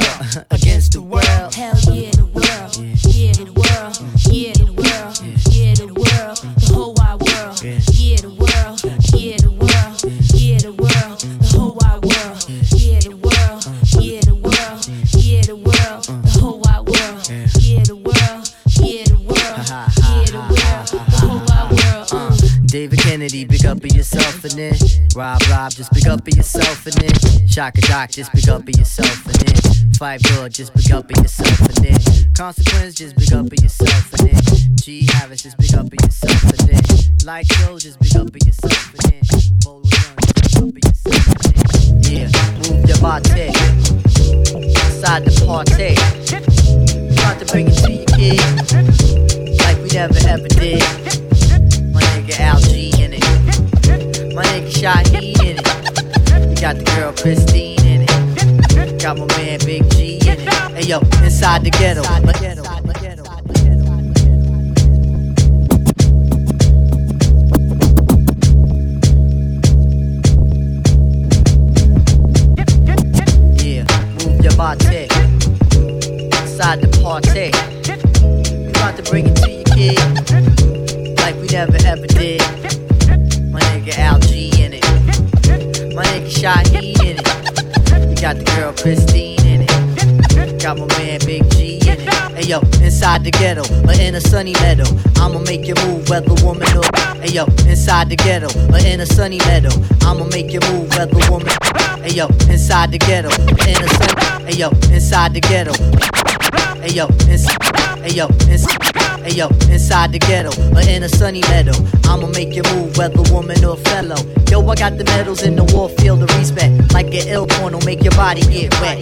David Kennedy, big up of yourself in it. Rob Rob, just big up of yourself in it. Shaka Doc, just big up of yourself in it. Phife Dawg, just big up of yourself in it. Consequence, just big up of yourself in it. G Harris, just big up of yourself in it. Like Joe, just big up of yourself in it. Bolo Young, just big up of yourself in it. Yeah, move your body. Outside the party. About to bring it to your kid. Like we never ever did. Nigga Al G in it. My nigga Shaheed in it. We got the girl Christine in it. Got my man Big G in it. Hey yo, inside the ghetto. Yeah, move your body. Inside the party. About to bring it to your kid. Never ever did. My nigga Al G in it. My nigga Shaheed in it. Got the girl Christine in it. Got my man Big G in it. Hey yo, inside the ghetto or in a sunny meadow. I'ma make you move, whether woman or. Hey yo, inside the ghetto or in a sunny meadow. I'ma make you move, whether woman. Hey yo, inside the ghetto or in a sunny. Hey yo, inside the ghetto. Hey yo, inside. Hey yo, inside. Hey yo, inside the ghetto or in a sunny meadow. I'ma make you move, whether woman or fellow. Yo, I got the medals in the war field of respect. Like an ill porno, make your body get wet.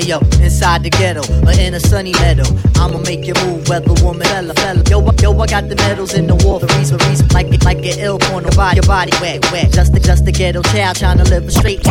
Hey yo, inside the ghetto or in a sunny meadow. I'ma make you move, whether woman, fella, fella. Yo, yo, I got the medals in the war for reason, reason. Like it, like an ill porno, body, your body wet, wet. Just the, just the ghetto child trying to live a straight.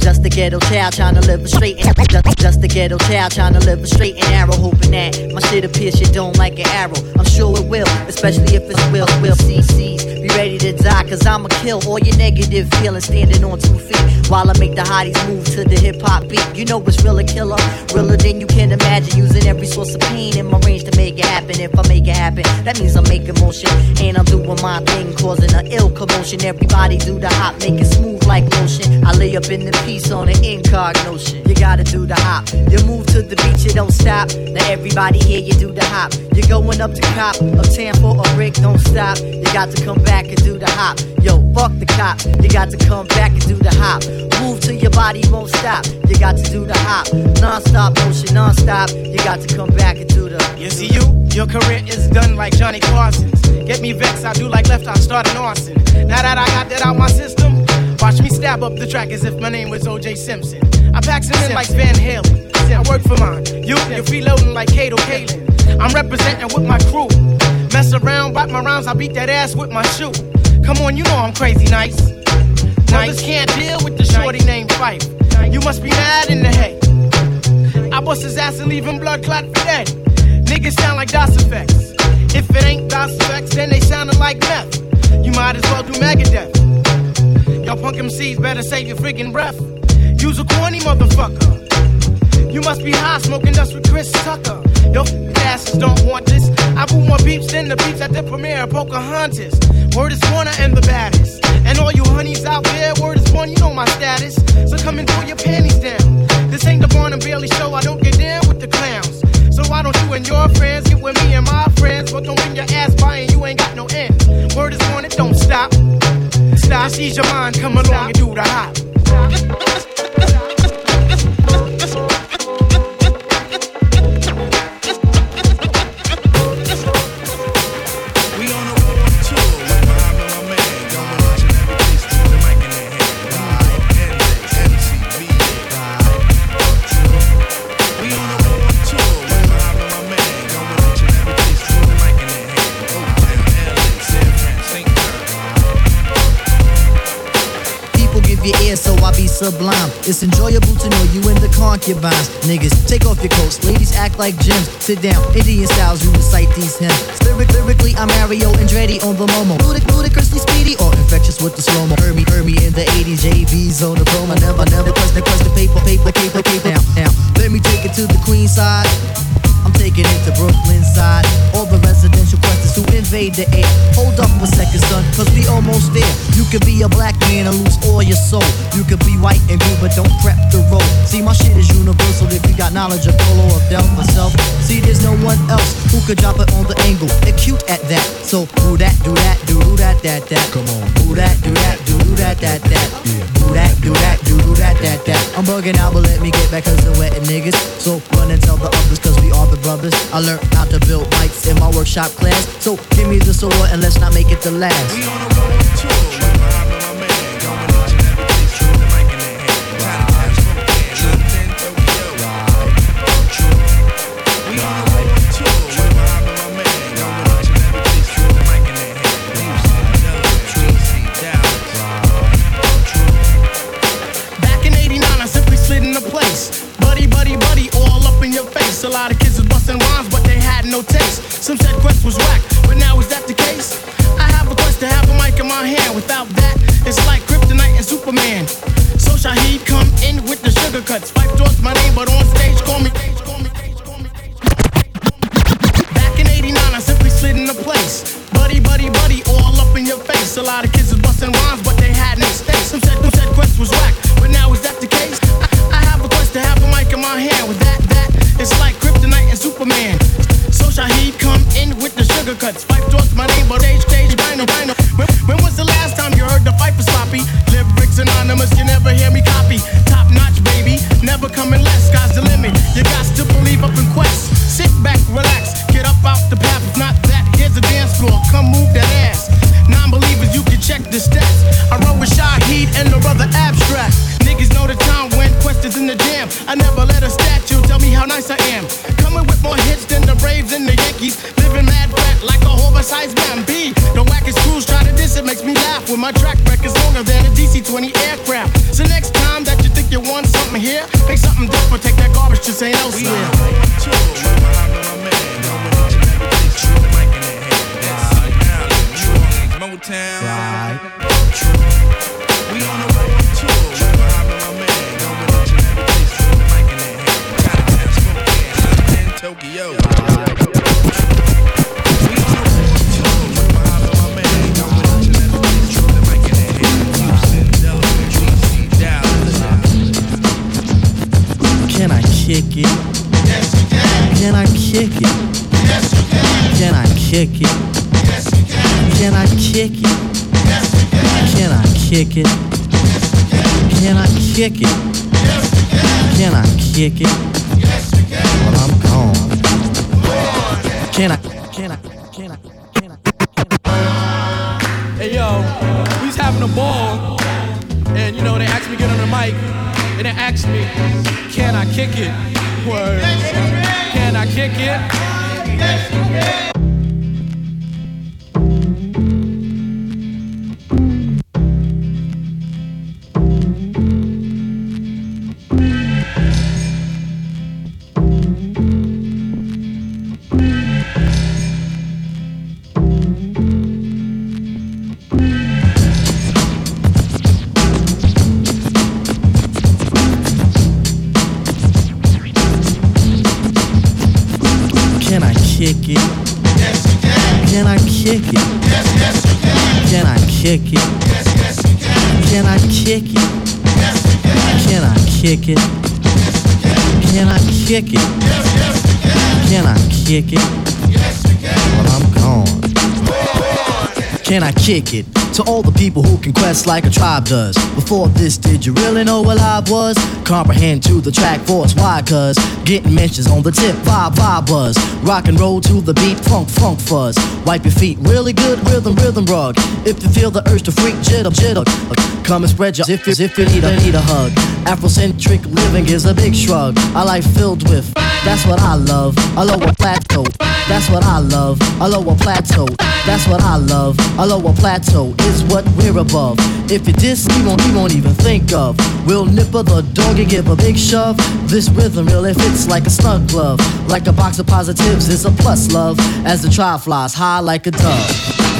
Just the ghetto child trying to live a straight. Just, just the ghetto child trying to live a straight and arrow, hoping that my shit appears you don't like an arrow. I'm sure it will, especially if it's will, will CCs. Be ready to die, cause I'ma kill all your negative feelings standing on two feet. While I make the hotties move to the hip hop beat. You know it's real a killer, realer than you can imagine. Using every source of pain in my range to make it happen. If I make it happen, that means I'm making motion. And I'm doing my thing, causing an ill commotion. Everybody do the hop, make it smooth like lotion. I lay up in the piece on an incognition. You gotta do the hop. You move to the beat, you don't stop. Now everybody here, you do the hop. You're going up to cop, uptown for a brick, don't stop. You got to come back and do the hop. Yo, fuck the cops. You got to come back and do the hop. Move till your body won't stop. You got to do the hop. Non-stop motion, non-stop. You got to come back and do the. You see you, your career is done like Johnny Carson's. Get me vexed, I do like left, I start an arson. Now that I got that out my system, watch me stab up the track as if my name was O.J. Simpson. I pack some in like Van Halen. I work for mine. You, you're freeloading like Kato Kaelin. I'm representing with my crew. Mess around, bite my rhymes, I beat that ass with my shoe. Come on, you know I'm crazy nice. Brothers can't deal with the shorty named Phife. You must be mad in the head. I bust his ass and leave him blood clot for dead. Niggas sound like Das EFX. If it ain't Das EFX, then they sounding like meth. You might as well do Megadeth. Y'all punk MCs better save your freaking breath. Use a corny motherfucker. You must be high smoking dust with Chris Tucker. Yo, asses don't want this. I boot more beeps than the beeps at the premiere of Pocahontas. Word is Warner and the baddest. And all you honeys out there, word is one, you know my status. So come and pull your panties down. This ain't the Barnum Bailey show, I don't get down with the clowns. So why don't you and your friends get with me and my friends? But don't bring your ass by and you ain't got no end. Word is one, it don't stop. Stop, ease your mind, come along and do the hop. It's enjoyable to know you in the concubines. Niggas, take off your coats. Ladies act like gems. Sit down, Indian styles, you recite these hymns. Lyric, lyrically, I'm Mario Andretti on the Momo. Ludic, ludicrously speedy or infectious with the slow mo. Heard me in the 80s, JV's on the promo. Never, never the press paper, paper, paper, paper. Now, now, let me take it to the queen side. I'm taking it to Brooklyn side. All the residential questions who invade the air. Hold up a second, son, cause we almost there. You could be a black man and lose all your soul. You could be white and blue, but don't prep the road. See, my shit is universal if you got knowledge of Polo or Del myself. See, there's no one else who could drop it on the angle. They're cute at that. So, do that, do that, do that, that, that. Come on. Do that, do that, do that, that, that. Do that, do that, do that, that, that. I'm bugging out, but let me get back cause they're wetting niggas. So, run and tell the others cause we are the brothers. I learned how to build mics in my workshop class. So, give me the sword and let's not make it the last. Back in 89, I simply slid into place. Buddy, buddy, buddy, all up in your face. A lot of kids was busting rhymes, but they had no taste. Some said Quest was whack, but now is that the case? I have a quest to have a mic in my hand. Without that, it's like Kryptonite and Superman. So Shaheed come in with the sugar cuts. Five doors my name, but on stage call me. Back in 89, I simply slid into place. Buddy, buddy, buddy, all up in your face. A lot of kids was busting rhymes, but they had no stakes. Some said, some said Quest was whack, but now is that the case? I, I have a quest to have a mic in my hand. With that, that, it's like Kryptonite and Superman. Cuts. Five It? To all the quest like a tribe does. Before this, did you really know what I was? Comprehend to the track force, why? Cuz getting mentions on the tip, vibe, vibe buzz. Rock and roll to the beat, funk, funk fuzz. Wipe your feet, really good rhythm, rhythm rug. If you feel the urge to freak, jitter, jitter. Come and spread your if you, if you need a need a hug. Afrocentric living is a big shrug. A life filled with. That's what I love. A lower plateau. That's what I love. A lower plateau. That's what I love. A lower plateau is what we're above. If you diss, we won't, we won't even think of. We'll nipper the dog and give a big shove. This rhythm really fits like a snug glove. Like a box of positives is a plus love. As the trial flies high like a dove.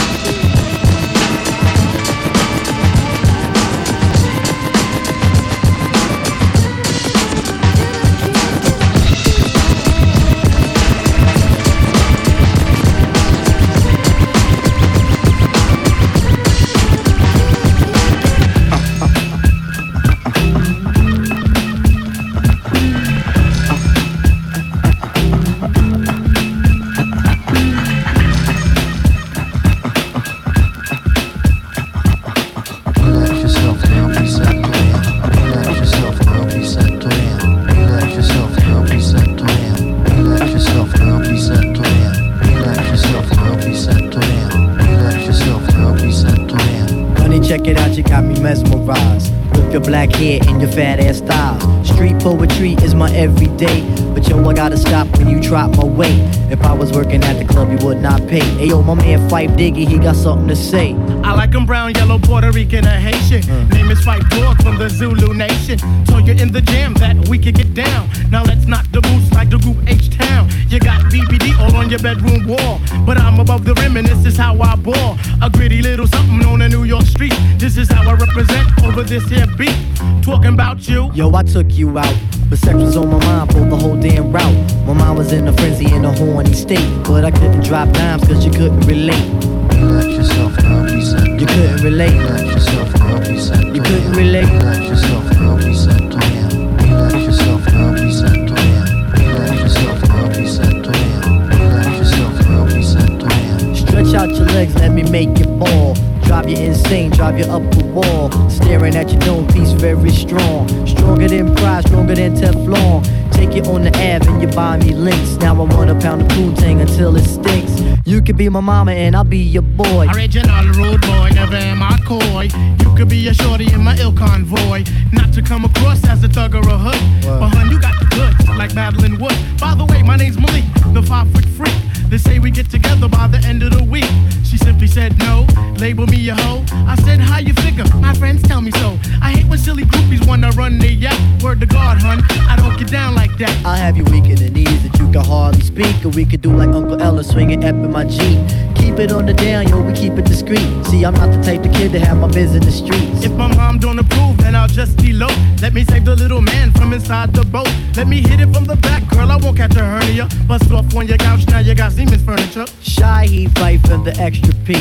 Not pay. Hey yo, my man Phife Diggy, he got something to say. I like 'em brown, yellow, Puerto Rican, or Haitian. Mm. Name is Phife Dawg from the Zulu Nation. Told you in the jam that we could get down. Now let's knock the boots like the group H Town. You got BBD all on your bedroom wall. But I'm above the rim and this is how I ball. A gritty little something on a New York street. This is how I represent over this here beat. Talking about you. Yo, I took you out. But sex was on my mind for the whole damn route. My mind was in a frenzy in a horny state. But I couldn't drop dimes cause you couldn't relate. Let yourself he said. You couldn't relate. Let yourself he said. You couldn't relate. Let yourself go, he said. To him. Let yourself go, he said. To him. Let yourself go, he said. To him. Let yourself go, he said. To him. Stretch out your legs, let me make you ball. Drive you insane, drive you up the wall. Staring at your dome piece, very strong. Stronger than pride, stronger than Teflon. Take you on the Ave and you buy me links. Now I want a pound of Poontang until it stinks. You could be my mama and I'll be your boy. Original rude boy, never am I coy. You could be a shorty in my ill convoy. Not to come across as a thug or a hood. But hun, you got the goods, like Madeline Wood. By the way, my name's Malik, the five foot freak. They say we get together by the end of the week. She simply said no, label me a hoe. I said, how you figure? My friends tell me so. I hate when silly groupies wanna run their yap. Word to God, hun, I don't get down like that. I'll have you weak in the knees that you can hardly speak. Or we could do like Uncle Ella swinging up in my Jeep. Keep it on the down, yo, we keep it discreet. See, I'm not the type of kid to have my biz in the streets. If my mom don't approve, then I'll just elope. Let me save the little man from inside the boat. Let me hit it from the back, girl. I won't catch a hernia. Bust off on your couch, now you got Siemens furniture. Shy, he fight for the extra P.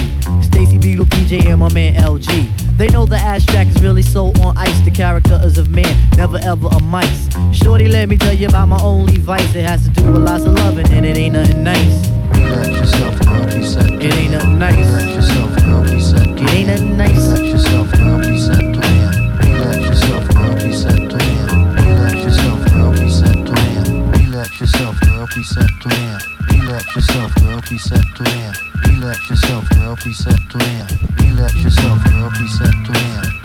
Stacy Beetle, PJ, and my man LG. They know the ass track is really so on ice. The character is of man, never ever a mice. Shorty, let me tell you about my only vice. It has to do with lots of loving, and it ain't nothing nice. Let yourself go, he said. It ain't nothing nice. Let yourself go, he said. It ain't nothing nice. Let yourself go. To him. Let yourself go. To him. Let yourself go. To him. Let yourself go. To him. Let yourself go. To him. Let yourself go. To him. Let yourself go, he said.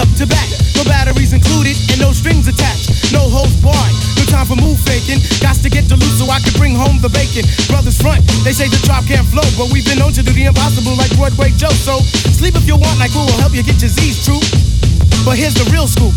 Up to back. No batteries included, and no strings attached. No host barred. No time for move faking. Got to get to loose so I can bring home the bacon. Brothers front, they say the drop can't flow, but we've been known to do the impossible like Broadway Joe. So sleep if you want, like we will help you get your Z's true. But here's the real scoop.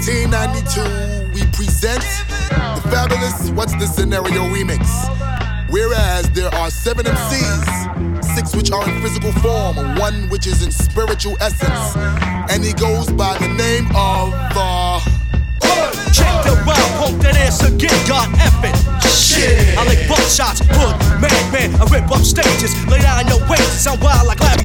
1992, we present the fabulous What's the Scenario remix. Whereas there are seven MCs, six which are in physical form, one which is in spiritual essence. And he goes by the name of uh, Check the round, pump that ass again, God it. Shit. I lick buckshots, hood, madman, I rip up stages, lay down your waist, sound wild like Larry.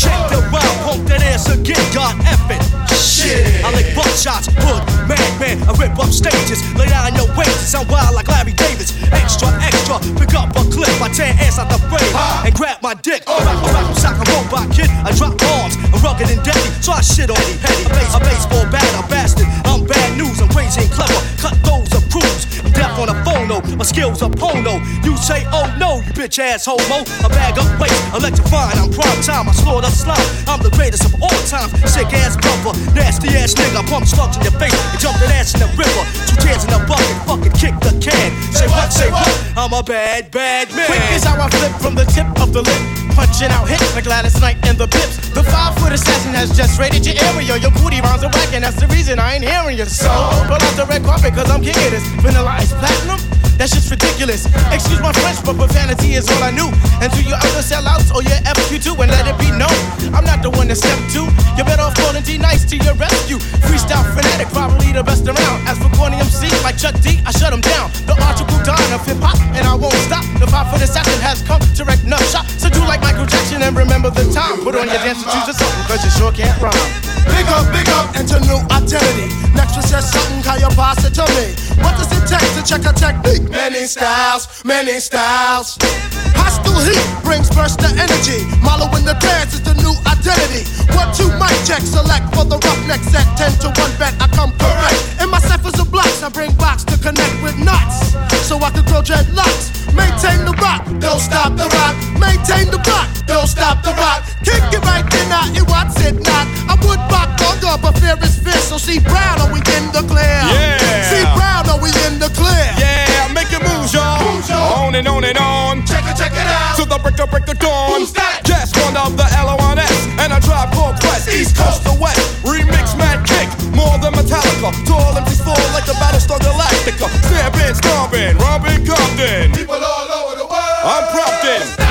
Check the round, pump that ass again, God it. Shit. I lick buckshots, hood, madman, I rip up stages, lay down your waist, sound wild like Larry Davis. Extra, extra, pick up a clip, I tear ass out the frame, and grab my dick. Rap, rap, sock a robot kid, I drop bombs, I'm rugged and deadly, so I shit on Eddie, Hetty. A, base, a baseball bat, a bastard, I'm bad news, I'm crazy and clever, cut those of crews. I'm deaf on a phono, my skills are pono. You say, oh no, you bitch ass homo. I bag up weight, electrifying, I'm prime time, I slaughter slime. I'm the greatest of all time, sick ass brother, nasty ass nigga, pump slugs in your face and jump that ass in the river. Two tears in the bucket, fucking kick the can. Say what, say what? I'm a bad, bad man. Quick is how I flip from the tip of the lip. Punching out hits like Gladys Knight and the Pips. The five foot assassin has just raided your area. Your booty rounds are whacking, that's the reason I ain't hearing you. So, pull out the red carpet, cause I'm king Vanilla ice platinum. That's just ridiculous. Excuse my French, but profanity is all I knew. And to your other sellouts or your FQ2, and let it be known, I'm not the one to step to. You better off calling D Nice to your rescue. Freestyle fanatic, probably the best around. As for corny MC like Chuck D, I shut him down. The article Don of hip hop, and I won't stop. The five foot assassin has come to wreck enough shop. So do like Michael Jackson and remember the time. Put on your dance and choose a cause you sure can't rhyme. Big up, big up, into new identity. Next one says something, how you pass to me. What does it take to check a technique? Many styles, many styles. Hostile heat brings burst of energy. Malo in the dance is the new identity. One, two, mic check, select for the roughneck set. Ten to one bet, I come correct. In my ciphers of blocks, I bring box to connect with nuts. So I can grow dreadlocks. Maintain the rock, don't stop the rock. Maintain the rock, don't stop the rock. Kick it right then, I it what's it not. I would rock longer, but fear is fierce. So see Brown, are we in the clear? Yeah. See Brown, are we in the clear? Yeah, make it move, y'all. On and on and on. Check it, check it out. To the break of break of dawn. Who's that? Yes, one of the L-O-N-S. And a tribe called Quest. East Coast to West. Remix mad kick. More than Metallica. Tall empties fall like the Battlestar Galactica. Stamping, stomping, romping Compton. People all over the world. I'm prompting.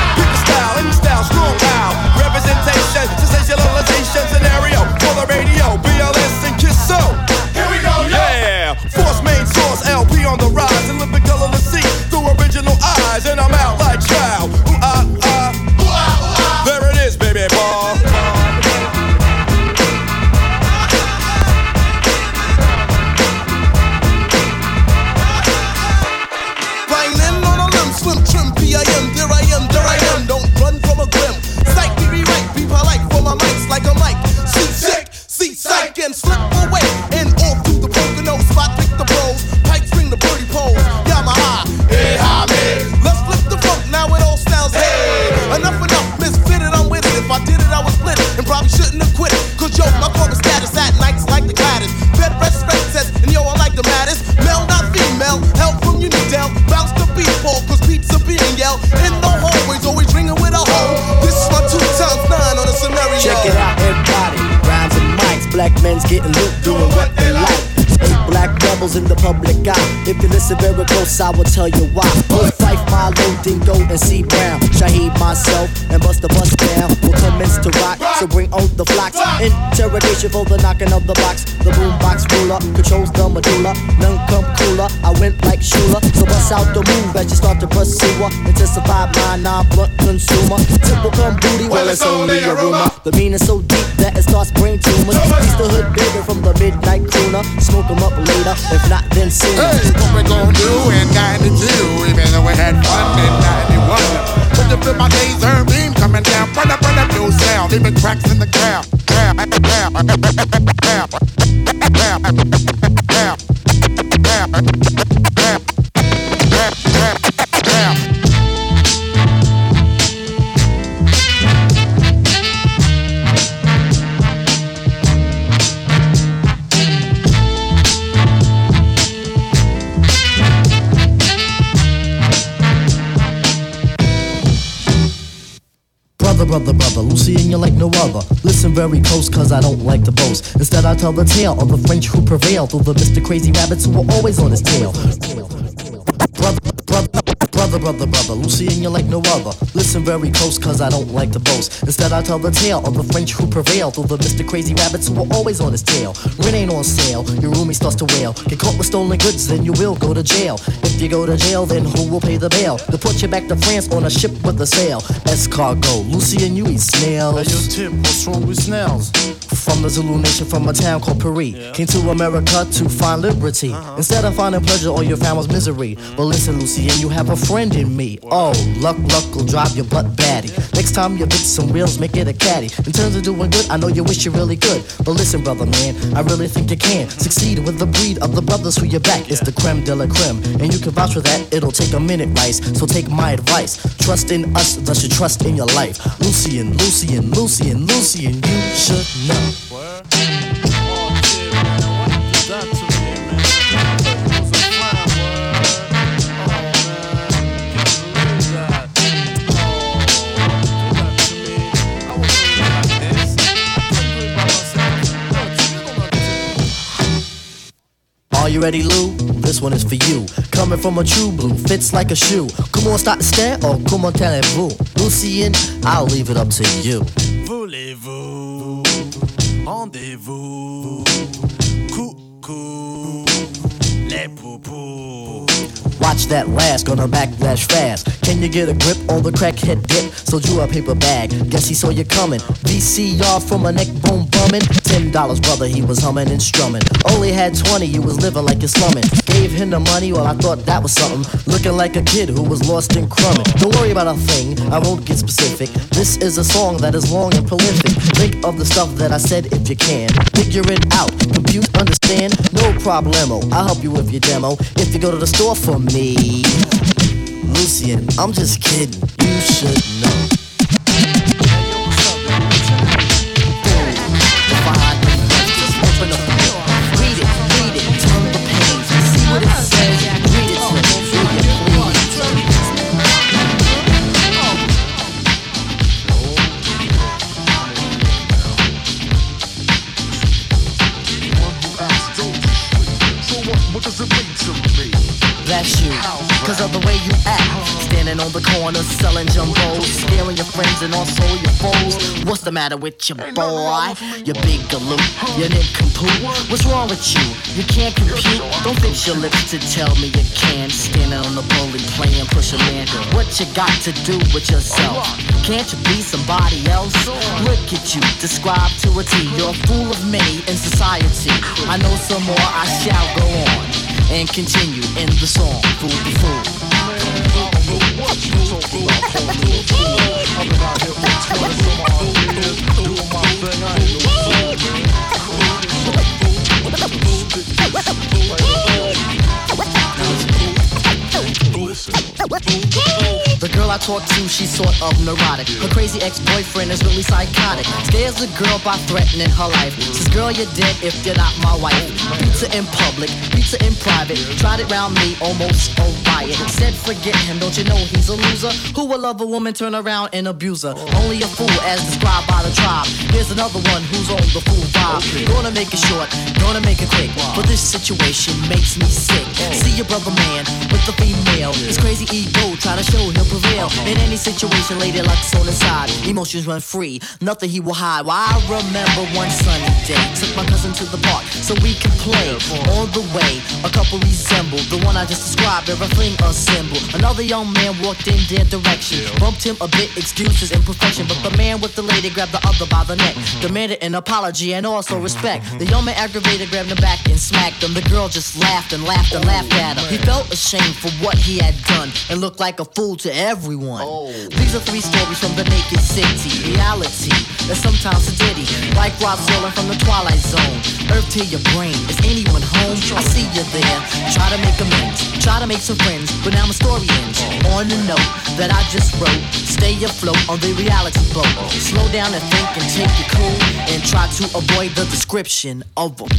Down. Bounce the beat ball, cause beats are being yelled. In the hallways, always ringing with a hoe. This is my two times nine on a scenario. Check it out, everybody. Rhymes and mics, black men's getting loot, doing what they like. Black rebels in the public eye. If you listen very close, I will tell you why. Bull Phife, Milo, Dinco, and C Brown. Shaheed, myself, and Busta Bust down. Will commence to rock, so bring on the flocks. Interrogation for the knocking of the box. The boombox ruler controls the medulla. None come cooler. I went like Shula. So bust out the move as you start to pursue her. Intensify my non-blunt consumer. Simple come booty, well it's only a rumor. The meaning so deep that it starts brain tumors. He's the hood baby from the midnight crooner. Smoke 'em up later, if not then sooner. Hey, what we gonna do in 92? Even though we had fun in 91. But to feel my days, her beam coming down. Run up, run up, new sound. Leaving cracks in the ground, Brother, brother, and you like no other. Listen very close, cause I don't like to boast. Instead, I tell the tale of the French who prevailed over Mr. Crazy Rabbits who were always on his tail. Brother, brother, brother, Lucien you like no other. Listen very close, cause I don't like to boast. Instead, I tell the tale of the French who prevailed the Mr. Crazy Rabbits who were always on his tail. Rent ain't on sale, your roomie starts to wail. Get caught with stolen goods, then you will go to jail. If you go to jail, then who will pay the bail? To put you back to France on a ship with a sail. Escargot, Lucien you eat snails. Hey, yo, Tip, what's wrong with snails? From the Zulu nation, from a town called Paris. Came to America to find liberty. Uh-huh. Instead of finding pleasure, all you found was misery. But listen, Lucy, and you have a friend in me. Oh, luck, luck will drive your butt batty. Next time you bitch some wheels, make it a caddy. In terms of doing good, I know you wish you really could. But listen, brother, man, I really think you can succeed with the breed of the brothers who you back. It's the creme de la creme. And you can vouch for that, it'll take a minute, Rice. So take my advice. Trust in us, thus you trust in your life. Lucien, Lucien, Lucien, Lucien, you should know. Are you ready, Lou? This one is for you. Coming from a true blue, fits like a shoe. Come on, start to stare, or come on, tell vous. Lucien, I'll leave it up to you. Voulez-vous Rendez-vous Watch that last, gonna backlash fast. Can you get a grip on the crackhead dip? Sold you a paper bag, guess he saw you coming. VCR from a neck bone bumming. Ten dollars, brother, he was humming and strumming. Only had twenty, you was living like you're slumming. Gave him the money, well, I thought that was something. Looking like a kid who was lost in crumbing. Don't worry about a thing, I won't get specific. This is a song that is long and prolific. Think of the stuff that I said if you can. Figure it out, compute, understand, no problemo. I'll help you with your demo. If you go to the store for me, Lucien, I'm just kidding. You should know. Cause of the way you act. Standing on the corner selling jumbos, scaring your friends and also your foes. What's the matter with your boy? You big galoot, you nincompoop. What's wrong with you? You can't compute. Don't fix your lips to tell me you can. Standing on the bully playing push a man. What you got to do with yourself? Can't you be somebody else? Look at you, describe to a T. You're a fool of many in society. I know some more, I shall go on and continue in the song. Fool the Fool. The girl I talk to, she's sort of neurotic. Her crazy ex-boyfriend is really psychotic. Scares the girl by threatening her life. Says, girl, you're dead if you're not my wife. Pizza in public, pizza in private. Tried it round me, almost a riot. Said, forget him, don't you know he's a loser? Who will love a woman, turn around and abuse her? Only a fool, as described by the tribe. Here's another one who's on the fool vibe. Gonna make it short, gonna make it quick. But this situation makes me sick. See your brother man with the female. His crazy ego, try to show he'll prevail. Uh-huh. In any situation, lady luck's on his side. Emotions run free, nothing he will hide. Well, I remember one sunny day. Took my cousin to the park so we could play. On the way, a couple resembled the one I just described, everything assembled. Another young man walked in their direction. Bumped him a bit, excuses imperfection. But the uh-huh. man with the lady grabbed the other by the neck. Uh-huh. Demanded an apology and also respect. The young man aggravated, grabbed him back and smacked him. The girl just laughed and laughed and laughed oh, at him. He felt ashamed for what he had done and looked like a fool to everyone. Oh. These are three stories from the naked city. Reality that's sometimes a ditty. Like Rod Serling from the Twilight Zone. Earth to your brain. Is anyone home? I see you there. Try to make amends. Try to make some friends. But now my story ends. On the note that I just wrote. Stay afloat on the reality boat. Slow down and think and take it cool. And try to avoid the description of them.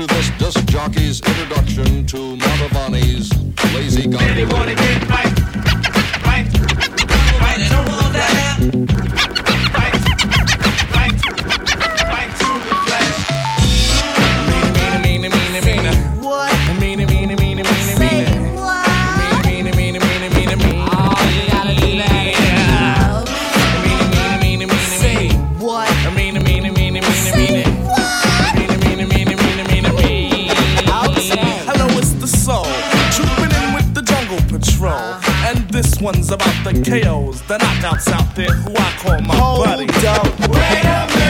To this disc jockey's introduction to Mantovani's Lazy Gun. KOs, the knockouts out there who I call my Hold buddy. up.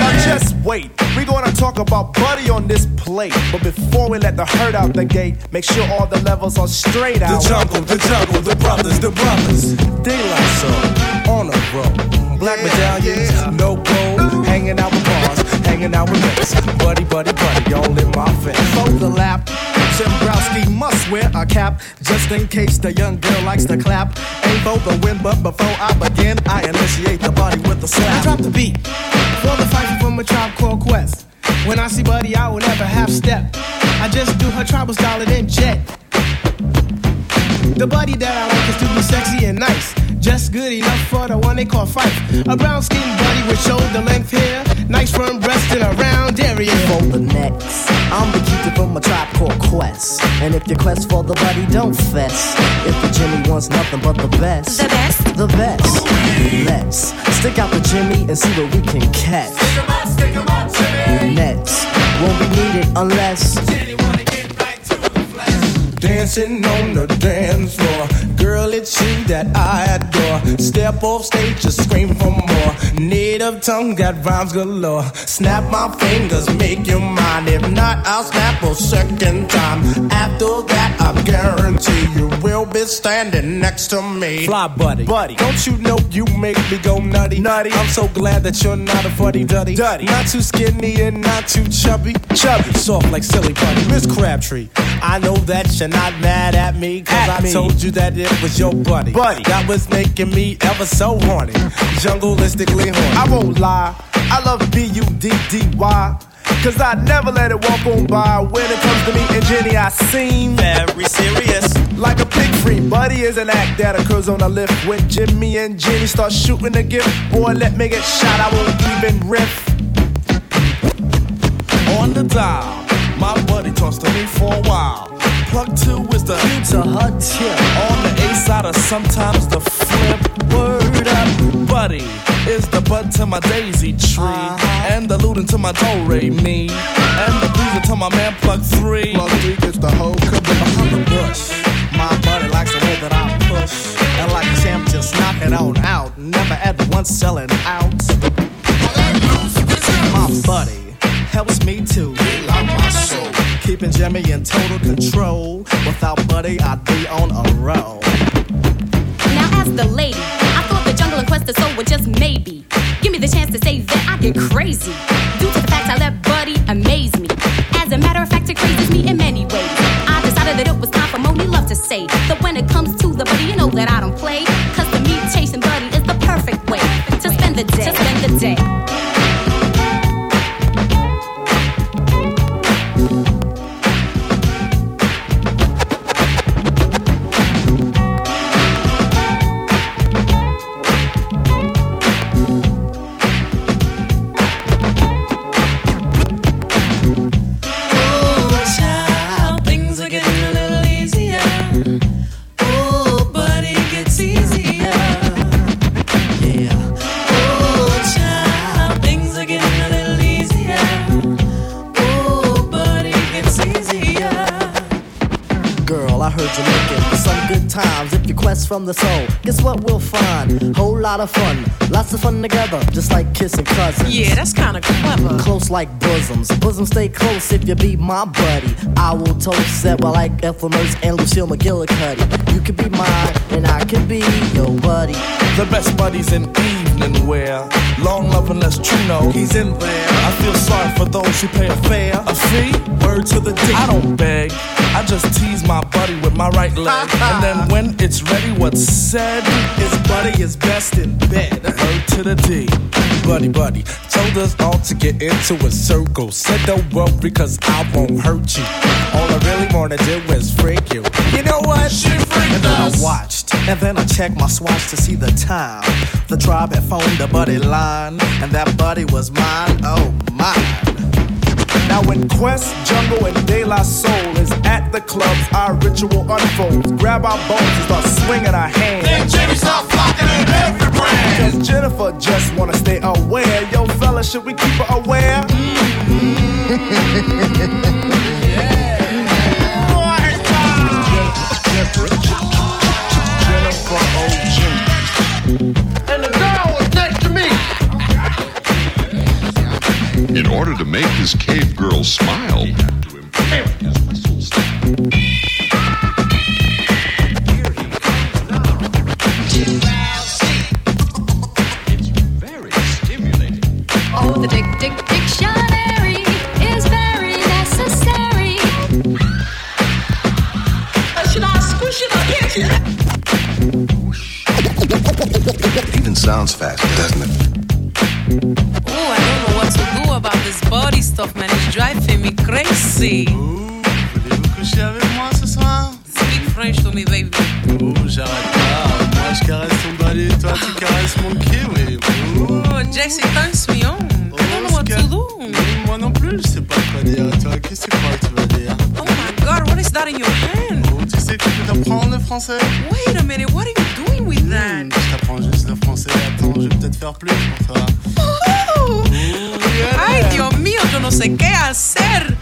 Now just wait. We're gonna talk about Buddy on this plate. But before we let the herd out the gate, make sure all the levels are straight out. The jungle, the jungle, the brothers, the brothers. Daylight soul, on a roll. Black medallions, no gold. Hanging out with bars, hanging out with mates. Buddy, buddy, buddy, all in my face. Fold the lap. Jimbrowski must wear a cap just in case the young girl likes to clap. Ain't for the win, but before I begin, I initiate the body with a slap. I drop the beat for the fight from a tribe called Quest. When I see Buddy, I will never half step. I just do her tribal style and then jet. The buddy that I like is to be sexy and nice. Just good enough for the one they call Phife. A brown skinned buddy with shoulder length hair. Nice firm breast and a round area. For the next, I'm the keeper from a tribe called Quest. And if your quest for the buddy, don't fess. If the Jimmy wants nothing but the best, the best, the best. Let's stick out the Jimmy and see what we can catch. Next, won't be needed unless. anyone get right to the flesh. Dancing on the dance floor. Girl, it's you that I adore. Step off stage, just scream for more. Native tongue got rhymes galore. Snap my fingers, make you mine. If not, I'll snap a second time. After that, I guarantee you will be standing next to me. Fly buddy. Buddy, don't you know you make me go nutty? Nutty. I'm so glad that you're not a fuddy duddy. Duddy. Not too skinny and not too chubby. Chubby. Soft like silly putty. Miss Crabtree. I know that you're not mad at me, cause At I me. told you that it was your buddy. Buddy. That was making me ever so horny. Jungleistically horny. I won't lie, I love B U D D Y. Cause I never let it walk on by. When it comes to me and Jenny, I seem very serious. Like a pig free, buddy is an act that occurs on a lift. When Jimmy and Jenny start shooting a gift, boy, let me get shot, I won't even riff. On the dial, my buddy talks to me for a while. Plug two is the to her tip. On the A side or sometimes the flip. Word up, buddy is the bud to my daisy tree, uh-huh. and the looting to my do re me, and the boozer to my man plug three. Plug three gets the whole Behind the bush, my buddy likes the way that I push. And like a champ, just knock it on out. Never ever once selling out. My buddy helps me to soul. Keeping Jimmy in total control. Without Buddy, I'd be on a roll. Now, as the lady, I thought the jungle and quest of soul were just maybe. Give me the chance to say that I get crazy. Due to the fact I let Buddy amaze me. As a matter of fact, it crazes me in many ways. I decided that it was time for Monie Love to say that when it comes to the Buddy, you know that I don't play. Cause to me, chasing Buddy is the perfect way to spend the day. To spend the day. Quest from the soul, guess what we'll find? Whole lot of fun, lots of fun together, just like kissing cousins. Yeah, that's kinda clever. Close like bosoms, bosoms stay close if you be my buddy. I will toast that while like Ethel Mertz and Lucille McGillicuddy. You can be mine, and I can be your buddy. The best buddies in evening wear. Long love and less true know. He's in there. I feel sorry for those who pay a fare. A fee? Word to the D. I don't beg. I just tease my buddy with my right leg. and then when it's ready, what's said? His buddy is best in bed. Word to the D. Buddy, buddy. Told us all to get into a circle. Said don't worry, cause I won't hurt you. All I really wanna do is freak you. You know what? She freaked And then I us. watched, and then I checked my swatch to see the time. The tribe had phoned the buddy line, and that buddy was mine. Oh, mine. Now when Quest, Jungle, and De La Soul is at the clubs, our ritual unfolds. Grab our bones and start swinging our hands. Then Jimmy start flocking in every brand. Cause Jennifer just wanna stay aware. Yo, fella, should we keep her aware? In order to make his cave girl smile, he had to improve his whistle style. Oh, the dick, dick, dictionary is very necessary. Should I squish it or hit? Even sounds faster, doesn't it? This body stuff, man. driving me crazy. Voulez-vous coucher avec moi ce soir? Speak French to me, baby. Oh, j'arrête pas. Moi, je caresse ton balai, toi, tu caresses mon kiwi. Oh, Jesse turns me on. I don't know what to do. Moi non plus, je sais pas quoi dire. Toi, qu'est-ce que tu crois que tu vas dire? Oh my god, what is that in your hand? Oh, tu t'apprendre le français Wait a minute, what are you doing with that? Hmm, Je t'apprends juste le français. Attends, je vais peut-être faire plus pour toi. Oh, Ay, Dios mío, yo no sé qué hacer.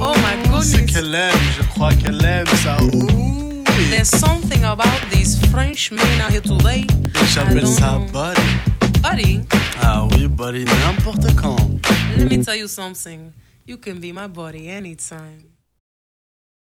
Oh my C'est goodness. qu'elle aime, je crois qu'elle aime ça. Ouh, There's something about these French men out here today. J'appelle ça buddy. Buddy, Ah oui, buddy, n'importe quand. let me tell you something. You can be my buddy anytime.